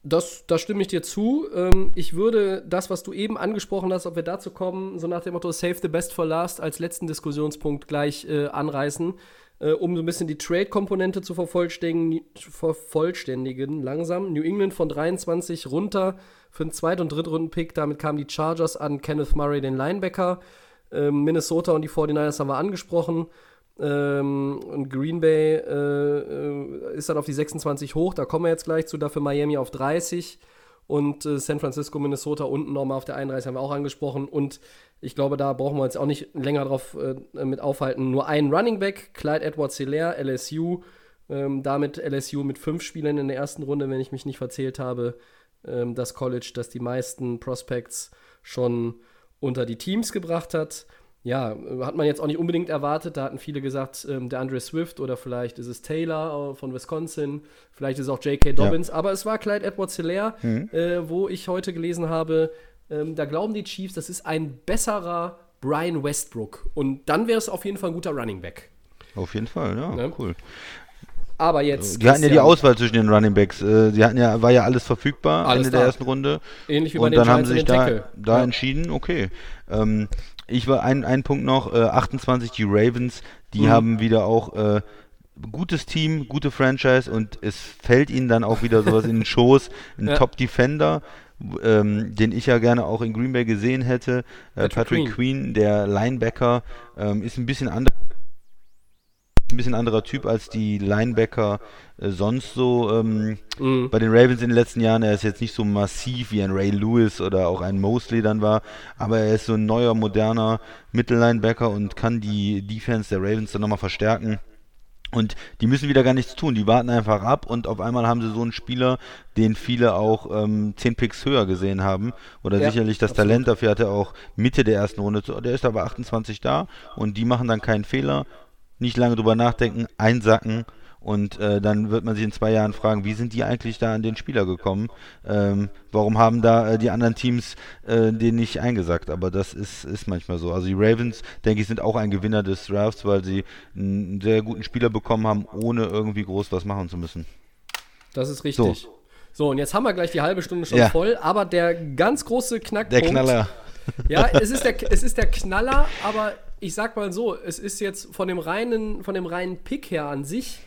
Das, da stimme ich dir zu. Ähm, ich würde das, was du eben angesprochen hast, ob wir dazu kommen, so nach dem Motto Save the Best for Last als letzten Diskussionspunkt gleich äh, anreißen, äh, um so ein bisschen die Trade-Komponente zu vervollständigen, vervollständigen langsam. New England von 23 runter für einen Zweit- und Drittrunden-Pick. Damit kamen die Chargers an Kenneth Murray, den Linebacker. Ähm, Minnesota und die 49ers haben wir angesprochen. Ähm, und Green Bay äh, äh, ist dann auf die 26 hoch, da kommen wir jetzt gleich zu, dafür Miami auf 30 und äh, San Francisco, Minnesota unten nochmal auf der 31 haben wir auch angesprochen und ich glaube, da brauchen wir uns auch nicht länger drauf äh, mit aufhalten. Nur ein Running Back, Clyde Edwards Hilaire, LSU, ähm, damit LSU mit fünf Spielern in der ersten Runde, wenn ich mich nicht verzählt habe, ähm, das College, das die meisten Prospects schon unter die Teams gebracht hat. Ja, äh, hat man jetzt auch nicht unbedingt erwartet. Da hatten viele gesagt, ähm, der Andre Swift oder vielleicht ist es Taylor äh, von Wisconsin, vielleicht ist es auch J.K. Dobbins, aber es war Clyde Edwards Hilaire, äh, wo ich heute gelesen habe, ähm, da glauben die Chiefs, das ist ein besserer Brian Westbrook. Und dann wäre es auf jeden Fall ein guter Running Back. Auf jeden Fall, ja, Ne? cool. Aber jetzt. Die hatten ja die Auswahl zwischen den Running Backs. Äh, Sie hatten ja, war ja alles verfügbar Alles Ende der da. ersten Runde. Ähnlich wie bei Und den dann haben Giants sie sich da, da Ja. entschieden, okay. Ähm, ich war ein, ein Punkt noch, äh, 28, die Ravens, die Mhm. haben wieder auch äh, gutes Team, gute Franchise und es fällt ihnen dann auch wieder sowas in den Schoß, ein Ja. Top-Defender, ähm, den ich ja gerne auch in Green Bay gesehen hätte. Äh, Patrick Patrick, Queen. der Linebacker, ähm, ist ein bisschen anders ein bisschen anderer Typ als die Linebacker äh, sonst so ähm, Mhm. bei den Ravens in den letzten Jahren. Er ist jetzt nicht so massiv wie ein Ray Lewis oder auch ein Mosley dann war, aber er ist so ein neuer, moderner Mittellinebacker und kann die Defense der Ravens dann nochmal verstärken. Und die müssen wieder gar nichts tun, die warten einfach ab und auf einmal haben sie so einen Spieler, den viele auch ähm, 10 Picks höher gesehen haben. Oder Ja, sicherlich das absolut. Talent dafür hat er auch Mitte der ersten Runde. Der ist aber 28 da und die machen dann keinen Fehler, nicht lange drüber nachdenken, einsacken und äh, dann wird man sich in zwei Jahren fragen, wie sind die eigentlich da an den Spieler gekommen? Ähm, warum haben da äh, die anderen Teams äh, den nicht eingesackt? Aber das ist, ist manchmal so. Also die Ravens, denke ich, sind auch ein Gewinner des Drafts, weil sie einen sehr guten Spieler bekommen haben, ohne irgendwie groß was machen zu müssen. Das ist richtig. So. und jetzt haben wir gleich die halbe Stunde schon Ja. voll, aber der ganz große Knackpunkt. Der Knaller. Ja, es ist, der, es ist der Knaller, aber ich sag mal so, es ist jetzt von dem reinen, von dem reinen Pick her an sich,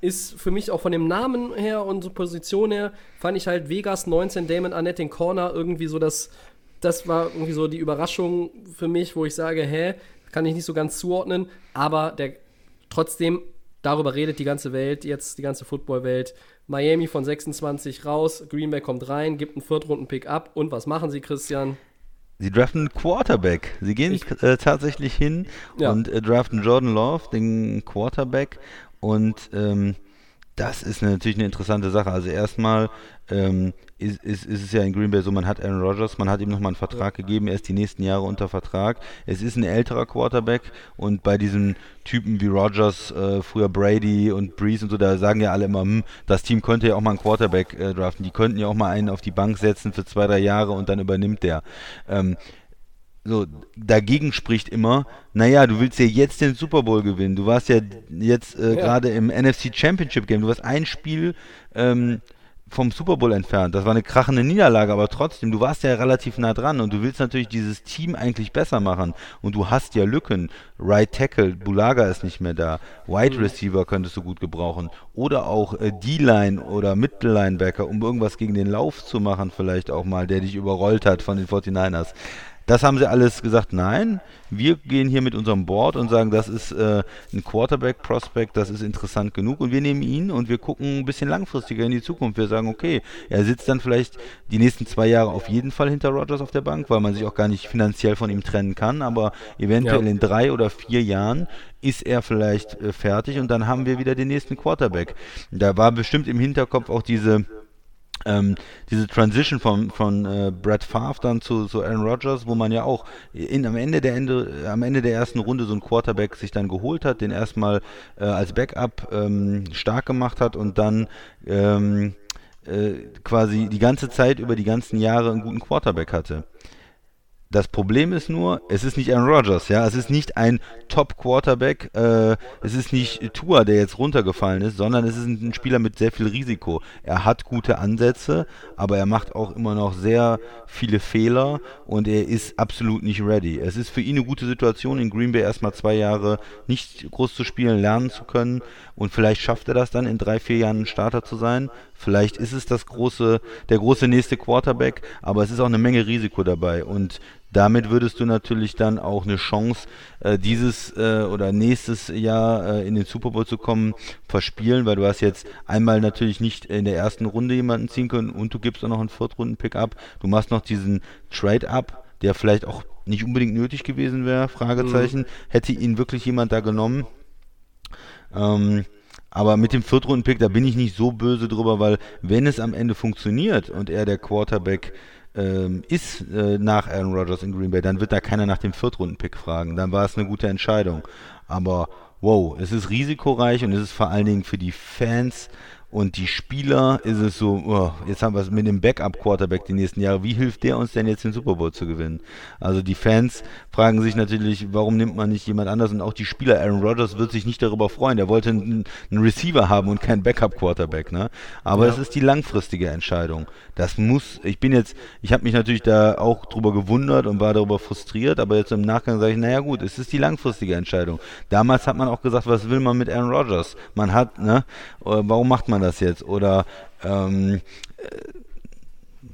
ist für mich auch von dem Namen her und Position her, fand ich halt Vegas 19, Damon Arnett den Corner irgendwie so das, das war irgendwie so die Überraschung für mich, wo ich sage, hä, kann ich nicht so ganz zuordnen, aber der trotzdem, darüber redet die ganze Welt, jetzt die ganze Footballwelt. Miami von 26 raus, Green Bay kommt rein, gibt einen Viertrunden-Pick ab und was machen sie, Christian? Sie draften einen Quarterback. Sie gehen Ich- äh, tatsächlich hin Ja. und äh, draften Jordan Love, den Quarterback. Und ähm, Das ist natürlich eine interessante Sache. Also erstmal ähm, ist, ist, ist, es ja in Green Bay so, man hat Aaron Rodgers, man hat ihm nochmal einen Vertrag gegeben, er ist die nächsten Jahre unter Vertrag. Es ist ein älterer Quarterback und bei diesen Typen wie Rodgers, äh, früher Brady und Breeze und so, da sagen ja alle immer, hm, das Team könnte ja auch mal einen Quarterback äh, draften, die könnten ja auch mal einen auf die Bank setzen für zwei, drei Jahre und dann übernimmt der. Ähm, so, dagegen spricht immer, naja, du willst ja jetzt den Super Bowl gewinnen. Du warst ja jetzt äh, ja. gerade im NFC Championship Game. Du warst ein Spiel ähm, vom Super Bowl entfernt. Das war eine krachende Niederlage, aber trotzdem, du warst ja relativ nah dran und du willst natürlich dieses Team eigentlich besser machen. Und du hast ja Lücken. Right Tackle, Bulaga ist nicht mehr da. Wide mhm. Receiver könntest du gut gebrauchen. Oder auch äh, D-Line oder Mittellinebacker, um irgendwas gegen den Lauf zu machen, vielleicht auch mal, der dich überrollt hat von den 49ers. Das haben sie alles gesagt, nein, wir gehen hier mit unserem Board und sagen, das ist äh, ein Quarterback-Prospect, das ist interessant genug und wir nehmen ihn und wir gucken ein bisschen langfristiger in die Zukunft. Wir sagen, okay, er sitzt dann vielleicht die nächsten zwei Jahre auf jeden Fall hinter Rogers auf der Bank, weil man sich auch gar nicht finanziell von ihm trennen kann, aber eventuell ja. in drei oder vier Jahren ist er vielleicht äh, fertig und dann haben wir wieder den nächsten Quarterback. Da war bestimmt im Hinterkopf auch diese ähm, diese Transition von, von äh, Brett Favre dann zu, zu Aaron Rodgers, wo man ja auch in, am, Ende der Ende, am Ende der ersten Runde so einen Quarterback sich dann geholt hat, den erstmal äh, als Backup ähm, stark gemacht hat und dann ähm, äh, quasi die ganze Zeit über die ganzen Jahre einen guten Quarterback hatte. Das Problem ist nur, es ist nicht Aaron Rodgers, ja, es ist nicht ein Top-Quarterback, äh, es ist nicht Tua, der jetzt runtergefallen ist, sondern es ist ein Spieler mit sehr viel Risiko. Er hat gute Ansätze, aber er macht auch immer noch sehr viele Fehler und er ist absolut nicht ready. Es ist für ihn eine gute Situation, in Green Bay erstmal zwei Jahre nicht groß zu spielen, lernen zu können und vielleicht schafft er das dann in drei, vier Jahren ein Starter zu sein. Vielleicht ist es das große, der große nächste Quarterback, aber es ist auch eine Menge Risiko dabei und damit würdest du natürlich dann auch eine Chance, äh, dieses äh, oder nächstes Jahr äh, in den Super Bowl zu kommen, verspielen, weil du hast jetzt einmal natürlich nicht in der ersten Runde jemanden ziehen können und du gibst auch noch einen Viertrunden-Pick ab. Du machst noch diesen Trade-up, der vielleicht auch nicht unbedingt nötig gewesen wäre, Fragezeichen. Mhm. Hätte ihn wirklich jemand da genommen? Ähm, aber mit dem Viertrunden-Pick, da bin ich nicht so böse drüber, weil wenn es am Ende funktioniert und er der Quarterback ähm, ist äh, nach Aaron Rodgers in Green Bay, dann wird da keiner nach dem Viertrunden-Pick fragen. Dann war es eine gute Entscheidung. Aber wow, es ist risikoreich und es ist vor allen Dingen für die Fans und die Spieler ist es so, oh, jetzt haben wir es mit dem Backup-Quarterback die nächsten Jahre. Wie hilft der uns denn jetzt den Super Bowl zu gewinnen? Also die Fans fragen sich natürlich, warum nimmt man nicht jemand anders? Und auch die Spieler, Aaron Rodgers wird sich nicht darüber freuen. Der wollte einen, einen Receiver haben und keinen Backup-Quarterback. Ne? Aber ja. es ist die langfristige Entscheidung. Das muss, ich bin jetzt, ich habe mich natürlich da auch drüber gewundert und war darüber frustriert, aber jetzt im Nachgang sage ich, naja gut, es ist die langfristige Entscheidung. Damals hat man auch gesagt, was will man mit Aaron Rodgers? Man hat, ne, äh, warum macht man das? Das jetzt? Oder ähm, äh,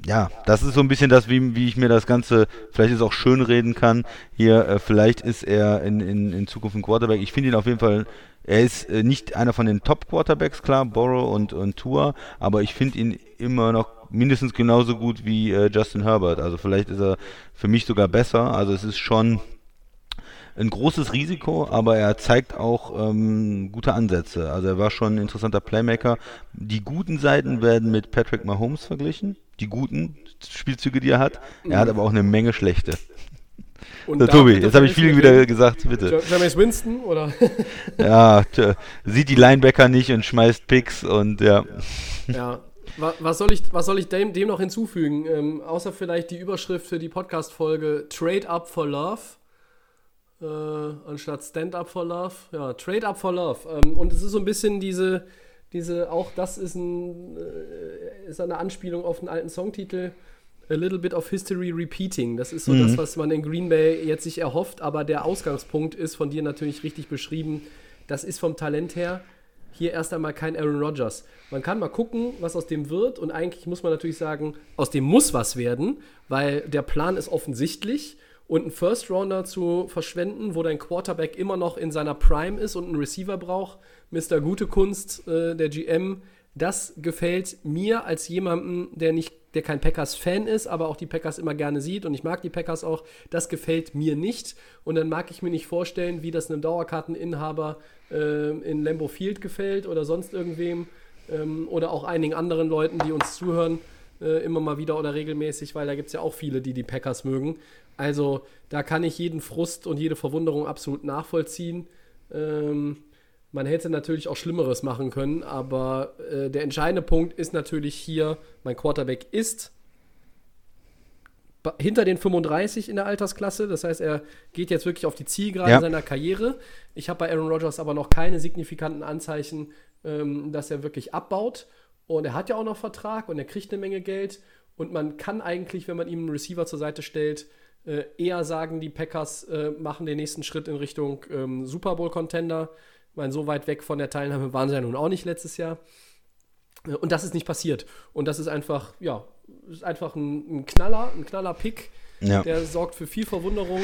ja, das ist so ein bisschen das, wie, wie ich mir das Ganze vielleicht ist auch schön reden kann. Hier, äh, vielleicht ist er in, in, in Zukunft ein Quarterback. Ich finde ihn auf jeden Fall, er ist äh, nicht einer von den Top-Quarterbacks, klar, Borrow und, und Tour, aber ich finde ihn immer noch mindestens genauso gut wie äh, Justin Herbert. Also vielleicht ist er für mich sogar besser. Also es ist schon ein großes Risiko, aber er zeigt auch ähm, gute Ansätze. Also er war schon ein interessanter Playmaker. Die guten Seiten werden mit Patrick Mahomes verglichen, die guten Spielzüge, die er hat. Er hat aber auch eine Menge schlechte. Und so, Tobi, jetzt habe ich viel wieder gesagt, bitte. James Winston, oder? ja, tja, sieht die Linebacker nicht und schmeißt Picks und ja. Ja, was soll ich, was soll ich dem, dem noch hinzufügen? Ähm, außer vielleicht die Überschrift für die Podcast-Folge Trade Up for Love äh, anstatt Stand Up for Love. Ja, Trade Up for Love. Ähm, und es ist so ein bisschen diese, diese, auch das ist, ein, äh, ist eine Anspielung auf einen alten Songtitel. A little bit of history repeating. Das ist so mhm. das, was man in Green Bay jetzt sich erhofft, aber der Ausgangspunkt ist von dir natürlich richtig beschrieben. Das ist vom Talent her hier erst einmal kein Aaron Rodgers. Man kann mal gucken, was aus dem wird und eigentlich muss man natürlich sagen, aus dem muss was werden, weil der Plan ist offensichtlich und einen First Rounder zu verschwenden, wo dein Quarterback immer noch in seiner Prime ist und einen Receiver braucht, Mr. Gute Kunst, äh, der GM, das gefällt mir als jemanden, der nicht, der kein Packers-Fan ist, aber auch die Packers immer gerne sieht und ich mag die Packers auch. Das gefällt mir nicht und dann mag ich mir nicht vorstellen, wie das einem Dauerkarteninhaber äh, in Lambeau Field gefällt oder sonst irgendwem. ähm, oder auch einigen anderen Leuten, die uns zuhören, äh, immer mal wieder oder regelmäßig, weil da gibt es ja auch viele, die die Packers mögen. Also da kann ich jeden Frust und jede Verwunderung absolut nachvollziehen. Ähm, man hätte natürlich auch Schlimmeres machen können, aber äh, der entscheidende Punkt ist natürlich hier, mein Quarterback ist hinter den 35 in der Altersklasse. Das heißt, er geht jetzt wirklich auf die Zielgerade ja. seiner Karriere. Ich habe bei Aaron Rodgers aber noch keine signifikanten Anzeichen, ähm, dass er wirklich abbaut. Und er hat ja auch noch Vertrag und er kriegt eine Menge Geld. Und man kann eigentlich, wenn man ihm einen Receiver zur Seite stellt, äh, eher sagen, die Packers äh, machen den nächsten Schritt in Richtung ähm, Super Bowl-Contender. Ich meine, so weit weg von der Teilnahme waren sie ja nun auch nicht letztes Jahr. Äh, und das ist nicht passiert. Und das ist einfach, ja, ist einfach ein, ein Knaller, ein Knaller-Pick. Ja. Der sorgt für viel Verwunderung.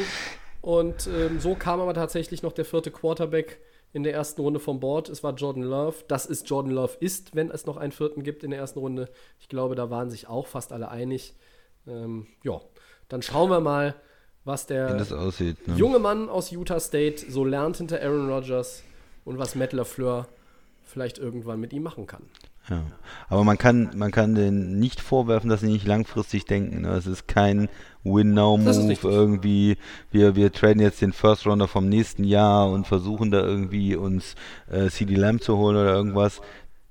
Und ähm, so kam aber tatsächlich noch der vierte Quarterback in der ersten Runde vom Board. Es war Jordan Love. Das ist Jordan Love ist, wenn es noch einen vierten gibt in der ersten Runde. Ich glaube, da waren sich auch fast alle einig. Ähm, ja, dann schauen wir mal, was der aussieht, ne? junge Mann aus Utah State so lernt hinter Aaron Rodgers und was Matt LaFleur vielleicht irgendwann mit ihm machen kann. Ja. Aber man kann, man kann denen nicht vorwerfen, dass sie nicht langfristig denken. Ne? Es ist kein Win-Now-Move irgendwie. Wir, wir traden jetzt den First Rounder vom nächsten Jahr und versuchen da irgendwie uns äh, CD Lamb zu holen oder irgendwas.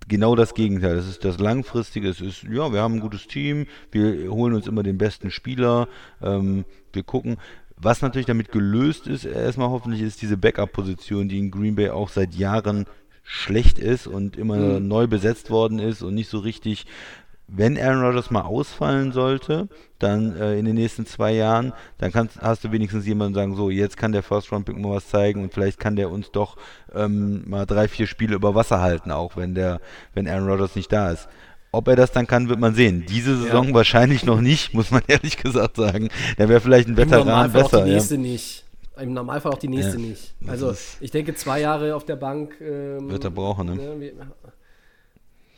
Genau das Gegenteil. Das ist das Langfristige. Es ist, ja, wir haben ein gutes Team. Wir holen uns immer den besten Spieler. Ähm, wir gucken. Was natürlich damit gelöst ist, erstmal hoffentlich, ist diese Backup-Position, die in Green Bay auch seit Jahren schlecht ist und immer mhm. neu besetzt worden ist und nicht so richtig wenn Aaron Rodgers mal ausfallen sollte, dann äh, in den nächsten zwei Jahren, dann kannst, hast du wenigstens jemanden sagen, so, jetzt kann der First Round Pick mal was zeigen und vielleicht kann der uns doch ähm, mal drei, vier Spiele über Wasser halten, auch wenn der, wenn Aaron Rodgers nicht da ist. Ob er das dann kann, wird man sehen. Diese Saison ja. wahrscheinlich noch nicht, muss man ehrlich gesagt sagen. Da wäre vielleicht ein Veteran besser. Auch die nächste ja. nicht. Im Normalfall auch die nächste ja, nicht. Also ich denke, zwei Jahre auf der Bank ähm, wird er brauchen. Ne? ne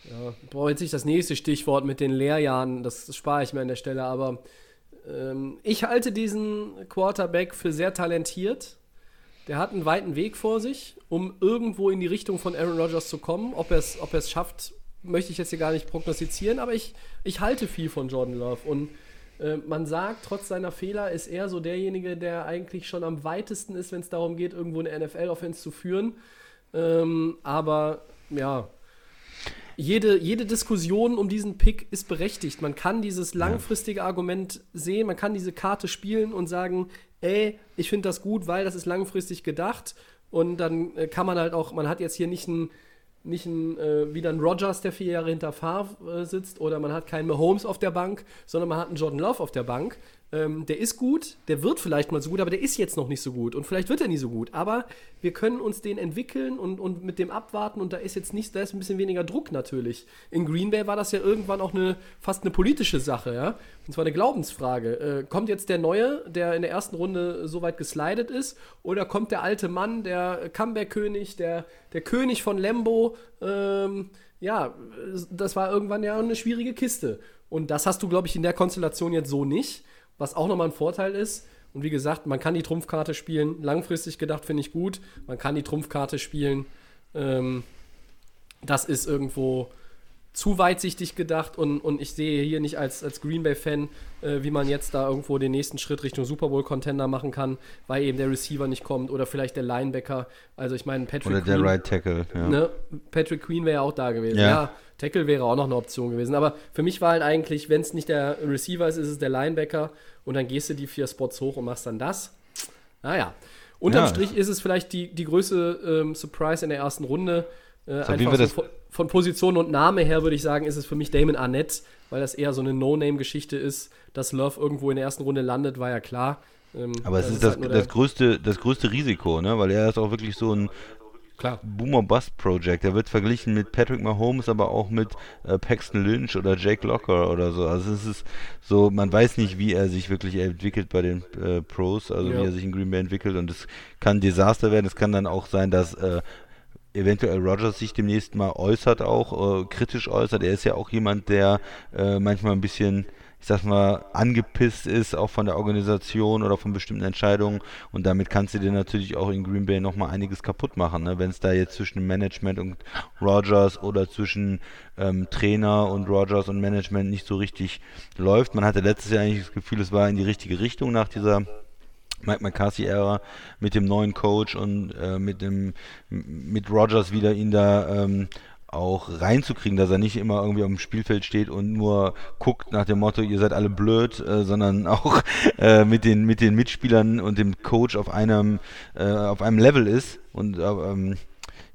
ja, brauche jetzt nicht das nächste Stichwort mit den Lehrjahren, das, das spare ich mir an der Stelle, aber ähm, ich halte diesen Quarterback für sehr talentiert. Der hat einen weiten Weg vor sich, um irgendwo in die Richtung von Aaron Rodgers zu kommen. Ob er es ob schafft, möchte ich jetzt hier gar nicht prognostizieren, aber ich, ich halte viel von Jordan Love und äh, man sagt, trotz seiner Fehler ist er so derjenige, der eigentlich schon am weitesten ist, wenn es darum geht, irgendwo eine NFL-Offense zu führen. Ähm, aber ja, jede, jede Diskussion um diesen Pick ist berechtigt. Man kann dieses langfristige Argument sehen, man kann diese Karte spielen und sagen, ey, ich finde das gut, weil das ist langfristig gedacht. Und dann äh, kann man halt auch, man hat jetzt hier nicht ein nicht ein, äh, wieder ein Rogers, der vier Jahre hinter Favre äh, sitzt, oder man hat keinen Mahomes auf der Bank, sondern man hat einen Jordan Love auf der Bank, ähm, der ist gut, der wird vielleicht mal so gut, aber der ist jetzt noch nicht so gut und vielleicht wird er nie so gut. Aber wir können uns den entwickeln und, und mit dem abwarten und da ist jetzt nicht, da ist ein bisschen weniger Druck natürlich. In Green Bay war das ja irgendwann auch eine fast eine politische Sache, ja. Und zwar eine Glaubensfrage. Äh, kommt jetzt der Neue, der in der ersten Runde so weit geslidet ist, oder kommt der alte Mann, der Comeback-König, der, der König von Lembo? Ähm, ja, das war irgendwann ja eine schwierige Kiste. Und das hast du, glaube ich, in der Konstellation jetzt so nicht was auch nochmal ein Vorteil ist. Und wie gesagt, man kann die Trumpfkarte spielen. Langfristig gedacht finde ich gut. Man kann die Trumpfkarte spielen. Ähm, das ist irgendwo zu weitsichtig gedacht und, und ich sehe hier nicht als, als Green Bay-Fan, äh, wie man jetzt da irgendwo den nächsten Schritt Richtung Super Bowl-Contender machen kann, weil eben der Receiver nicht kommt oder vielleicht der Linebacker. Also ich meine, Patrick Oder der Queen, Right Tackle, ja. Ne? Patrick Queen wäre ja auch da gewesen. Ja. ja. Tackle wäre auch noch eine Option gewesen. Aber für mich war halt eigentlich, wenn es nicht der Receiver ist, ist es der Linebacker und dann gehst du die vier Spots hoch und machst dann das. Naja. Unterm ja. Strich ist es vielleicht die, die größte ähm, Surprise in der ersten Runde. Äh, so, einfach so von, von Position und Name her würde ich sagen, ist es für mich Damon Arnett, weil das eher so eine No-Name-Geschichte ist. Dass Love irgendwo in der ersten Runde landet, war ja klar. Ähm, Aber es ist das, halt das, größte, das größte Risiko, ne? weil er ist auch wirklich so ein Klar. Boomer Bust Project. Er wird verglichen mit Patrick Mahomes, aber auch mit äh, Paxton Lynch oder Jake Locker oder so. Also es ist so, man weiß nicht, wie er sich wirklich entwickelt bei den äh, Pros, also ja. wie er sich in Green Bay entwickelt und es kann ein Desaster werden. Es kann dann auch sein, dass äh, eventuell Rogers sich demnächst mal äußert, auch äh, kritisch äußert. Er ist ja auch jemand, der äh, manchmal ein bisschen ich sag mal, angepisst ist, auch von der Organisation oder von bestimmten Entscheidungen. Und damit kannst du dir natürlich auch in Green Bay nochmal einiges kaputt machen. Ne? Wenn es da jetzt zwischen Management und Rogers oder zwischen ähm, Trainer und Rogers und Management nicht so richtig läuft. Man hatte letztes Jahr eigentlich das Gefühl, es war in die richtige Richtung nach dieser Mike McCarthy-Ära mit dem neuen Coach und äh, mit dem mit Rogers wieder ihn da ähm, auch reinzukriegen, dass er nicht immer irgendwie auf dem Spielfeld steht und nur guckt nach dem Motto, ihr seid alle blöd, äh, sondern auch äh, mit den mit den Mitspielern und dem Coach auf einem äh, auf einem Level ist und äh, ähm,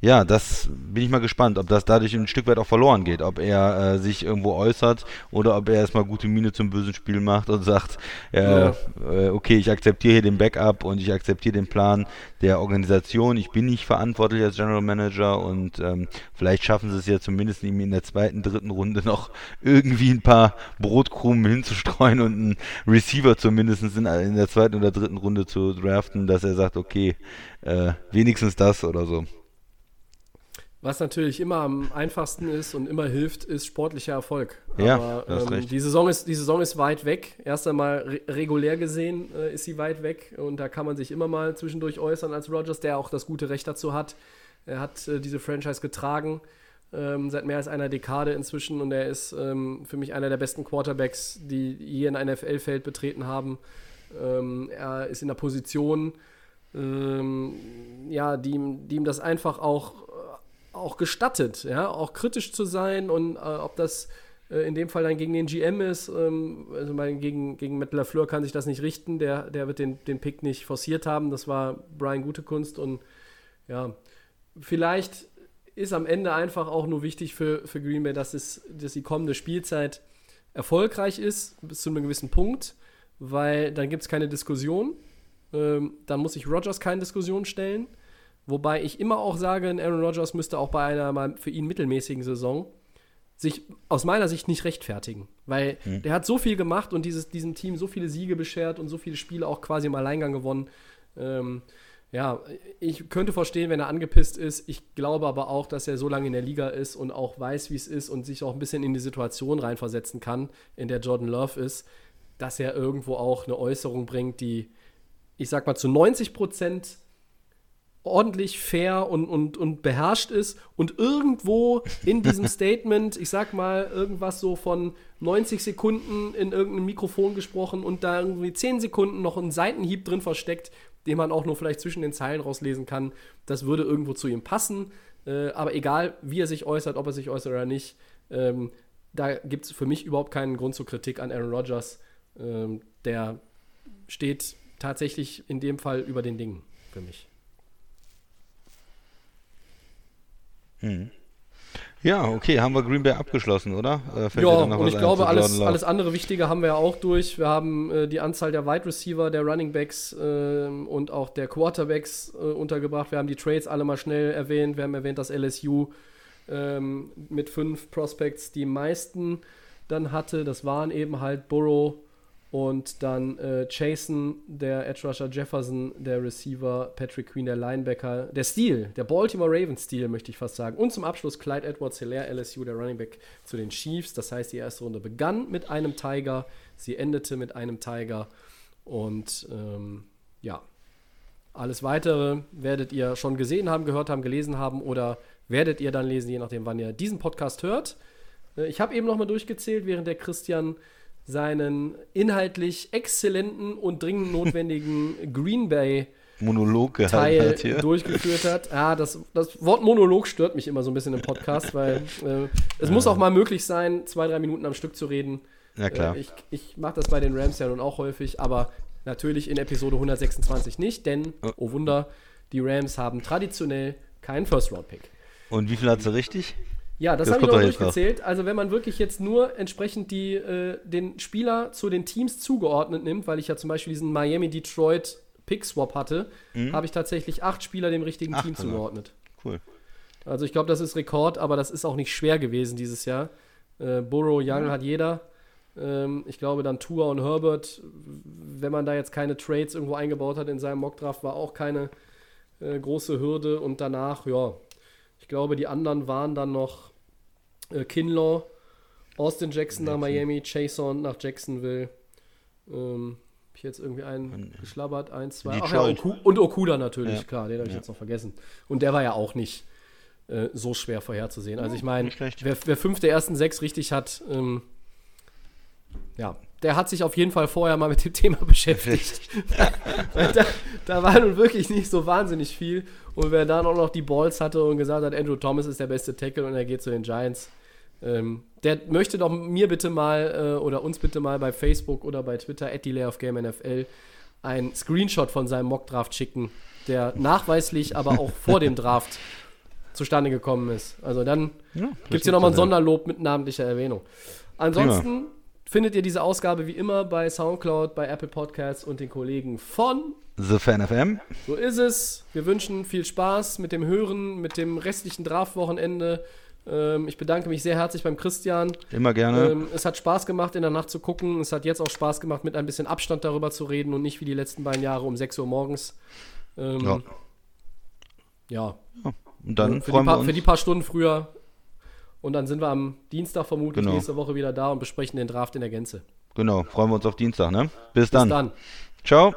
ja, das bin ich mal gespannt, ob das dadurch ein Stück weit auch verloren geht, ob er äh, sich irgendwo äußert oder ob er erstmal gute Miene zum bösen Spiel macht und sagt, äh, ja. äh, okay, ich akzeptiere hier den Backup und ich akzeptiere den Plan der Organisation. Ich bin nicht verantwortlich als General Manager und ähm, vielleicht schaffen sie es ja zumindest ihm in der zweiten, dritten Runde noch irgendwie ein paar Brotkrumen hinzustreuen und einen Receiver zumindest in, in der zweiten oder dritten Runde zu draften, dass er sagt, okay, äh, wenigstens das oder so. Was natürlich immer am einfachsten ist und immer hilft, ist sportlicher Erfolg. Ja, Aber, ähm, die, Saison ist, die Saison ist weit weg. Erst einmal re regulär gesehen äh, ist sie weit weg und da kann man sich immer mal zwischendurch äußern als Rogers, der auch das gute Recht dazu hat. Er hat äh, diese Franchise getragen ähm, seit mehr als einer Dekade inzwischen und er ist ähm, für mich einer der besten Quarterbacks, die je ein NFL-Feld betreten haben. Ähm, er ist in der Position, ähm, ja, die, die ihm das einfach auch auch gestattet, ja, auch kritisch zu sein und äh, ob das äh, in dem Fall dann gegen den GM ist, ähm, also mein, gegen, gegen Matt LaFleur kann sich das nicht richten, der, der wird den, den Pick nicht forciert haben, das war Brian Gutekunst und ja, vielleicht ist am Ende einfach auch nur wichtig für, für Green Bay, dass, es, dass die kommende Spielzeit erfolgreich ist, bis zu einem gewissen Punkt, weil dann gibt es keine Diskussion. Ähm, dann muss sich Rogers keine Diskussion stellen. Wobei ich immer auch sage, Aaron Rodgers müsste auch bei einer mal für ihn mittelmäßigen Saison sich aus meiner Sicht nicht rechtfertigen. Weil mhm. der hat so viel gemacht und dieses, diesem Team so viele Siege beschert und so viele Spiele auch quasi im Alleingang gewonnen. Ähm, ja, ich könnte verstehen, wenn er angepisst ist. Ich glaube aber auch, dass er so lange in der Liga ist und auch weiß, wie es ist und sich auch ein bisschen in die Situation reinversetzen kann, in der Jordan Love ist, dass er irgendwo auch eine Äußerung bringt, die, ich sag mal, zu 90 Prozent ordentlich fair und, und, und beherrscht ist und irgendwo in diesem Statement, ich sag mal, irgendwas so von 90 Sekunden in irgendeinem Mikrofon gesprochen und da irgendwie 10 Sekunden noch ein Seitenhieb drin versteckt, den man auch nur vielleicht zwischen den Zeilen rauslesen kann, das würde irgendwo zu ihm passen. Äh, aber egal, wie er sich äußert, ob er sich äußert oder nicht, ähm, da gibt es für mich überhaupt keinen Grund zur Kritik an Aaron Rodgers. Ähm, der steht tatsächlich in dem Fall über den Dingen für mich. Mhm. Ja, okay, haben wir Green Bay abgeschlossen, oder? Äh, ja, und ich glaube, alles, alles andere Wichtige haben wir ja auch durch. Wir haben äh, die Anzahl der Wide Receiver, der Running Backs äh, und auch der Quarterbacks äh, untergebracht. Wir haben die Trades alle mal schnell erwähnt. Wir haben erwähnt, dass LSU ähm, mit fünf Prospects die meisten dann hatte. Das waren eben halt Burrow, und dann äh, Jason, der Edge Rusher, Jefferson, der Receiver, Patrick Queen, der Linebacker, der Stil, der Baltimore Ravens Stil, möchte ich fast sagen. Und zum Abschluss Clyde Edwards Hilaire, LSU, der Running Back zu den Chiefs. Das heißt, die erste Runde begann mit einem Tiger, sie endete mit einem Tiger. Und ähm, ja, alles weitere werdet ihr schon gesehen haben, gehört haben, gelesen haben oder werdet ihr dann lesen, je nachdem, wann ihr diesen Podcast hört. Äh, ich habe eben nochmal durchgezählt, während der Christian seinen inhaltlich exzellenten und dringend notwendigen Green Bay Monolog Teil hat hier. durchgeführt hat. Ja, das, das Wort Monolog stört mich immer so ein bisschen im Podcast, weil äh, es ja. muss auch mal möglich sein, zwei, drei Minuten am Stück zu reden. Ja, klar. Äh, ich ich mache das bei den Rams ja nun auch häufig, aber natürlich in Episode 126 nicht, denn, oh, oh Wunder, die Rams haben traditionell keinen First-Round-Pick. Und wie viel hat sie richtig? Ja, das, das habe ich noch durchgezählt. Also wenn man wirklich jetzt nur entsprechend die, äh, den Spieler zu den Teams zugeordnet nimmt, weil ich ja zum Beispiel diesen Miami-Detroit Pick-Swap hatte, mhm. habe ich tatsächlich acht Spieler dem richtigen Ach, Team genau. zugeordnet. Cool. Also ich glaube, das ist Rekord, aber das ist auch nicht schwer gewesen dieses Jahr. Äh, Burrow, Young mhm. hat jeder. Ähm, ich glaube dann Tua und Herbert, wenn man da jetzt keine Trades irgendwo eingebaut hat in seinem Mockdraft, war auch keine äh, große Hürde. Und danach, ja, ich glaube, die anderen waren dann noch äh, Kinlaw Austin Jackson nach Miami, Chason nach Jacksonville. Ähm, hab ich jetzt irgendwie einen geschlabbert, eins, zwei. Ach ja. Oku und Okuda natürlich, Ja. klar, den habe ich Ja. jetzt noch vergessen. Und der war ja auch nicht äh, so schwer vorherzusehen. Also ich meine, wer, wer fünf der ersten sechs richtig hat, ähm, ja, der hat sich auf jeden Fall vorher mal mit dem Thema beschäftigt. Da, da war nun wirklich nicht so wahnsinnig viel. Und wer dann auch noch die Balls hatte und gesagt hat, Andrew Thomas ist der beste Tackle und er geht zu den Giants, ähm, der möchte doch mir bitte mal äh, oder uns bitte mal bei Facebook oder bei Twitter at Delay of Game NFL ein Screenshot von seinem Mock-Draft schicken, der nachweislich aber auch vor dem Draft zustande gekommen ist. Also dann Ja, gibt es hier nochmal ein Sonderlob mit namentlicher Erwähnung. Ansonsten findet ihr diese Ausgabe wie immer bei Soundcloud, bei Apple Podcasts und den Kollegen von The Fan FM. so ist es. Wir wünschen viel Spaß mit dem Hören, mit dem restlichen Draftwochenende. Ähm, ich bedanke mich sehr herzlich beim Christian. Immer gerne. Ähm, es hat Spaß gemacht, in der Nacht zu gucken. Es hat jetzt auch Spaß gemacht, mit ein bisschen Abstand darüber zu reden und nicht wie die letzten beiden Jahre um 6 Uhr morgens. Ähm, Ja. ja. Und dann für, die freuen wir paar, uns. für die paar Stunden früher. Und dann sind wir am Dienstag vermutlich Genau. nächste Woche wieder da und besprechen den Draft in der Gänze. genau, freuen wir uns auf Dienstag, ne? Bis Bis dann. dann. Ciao.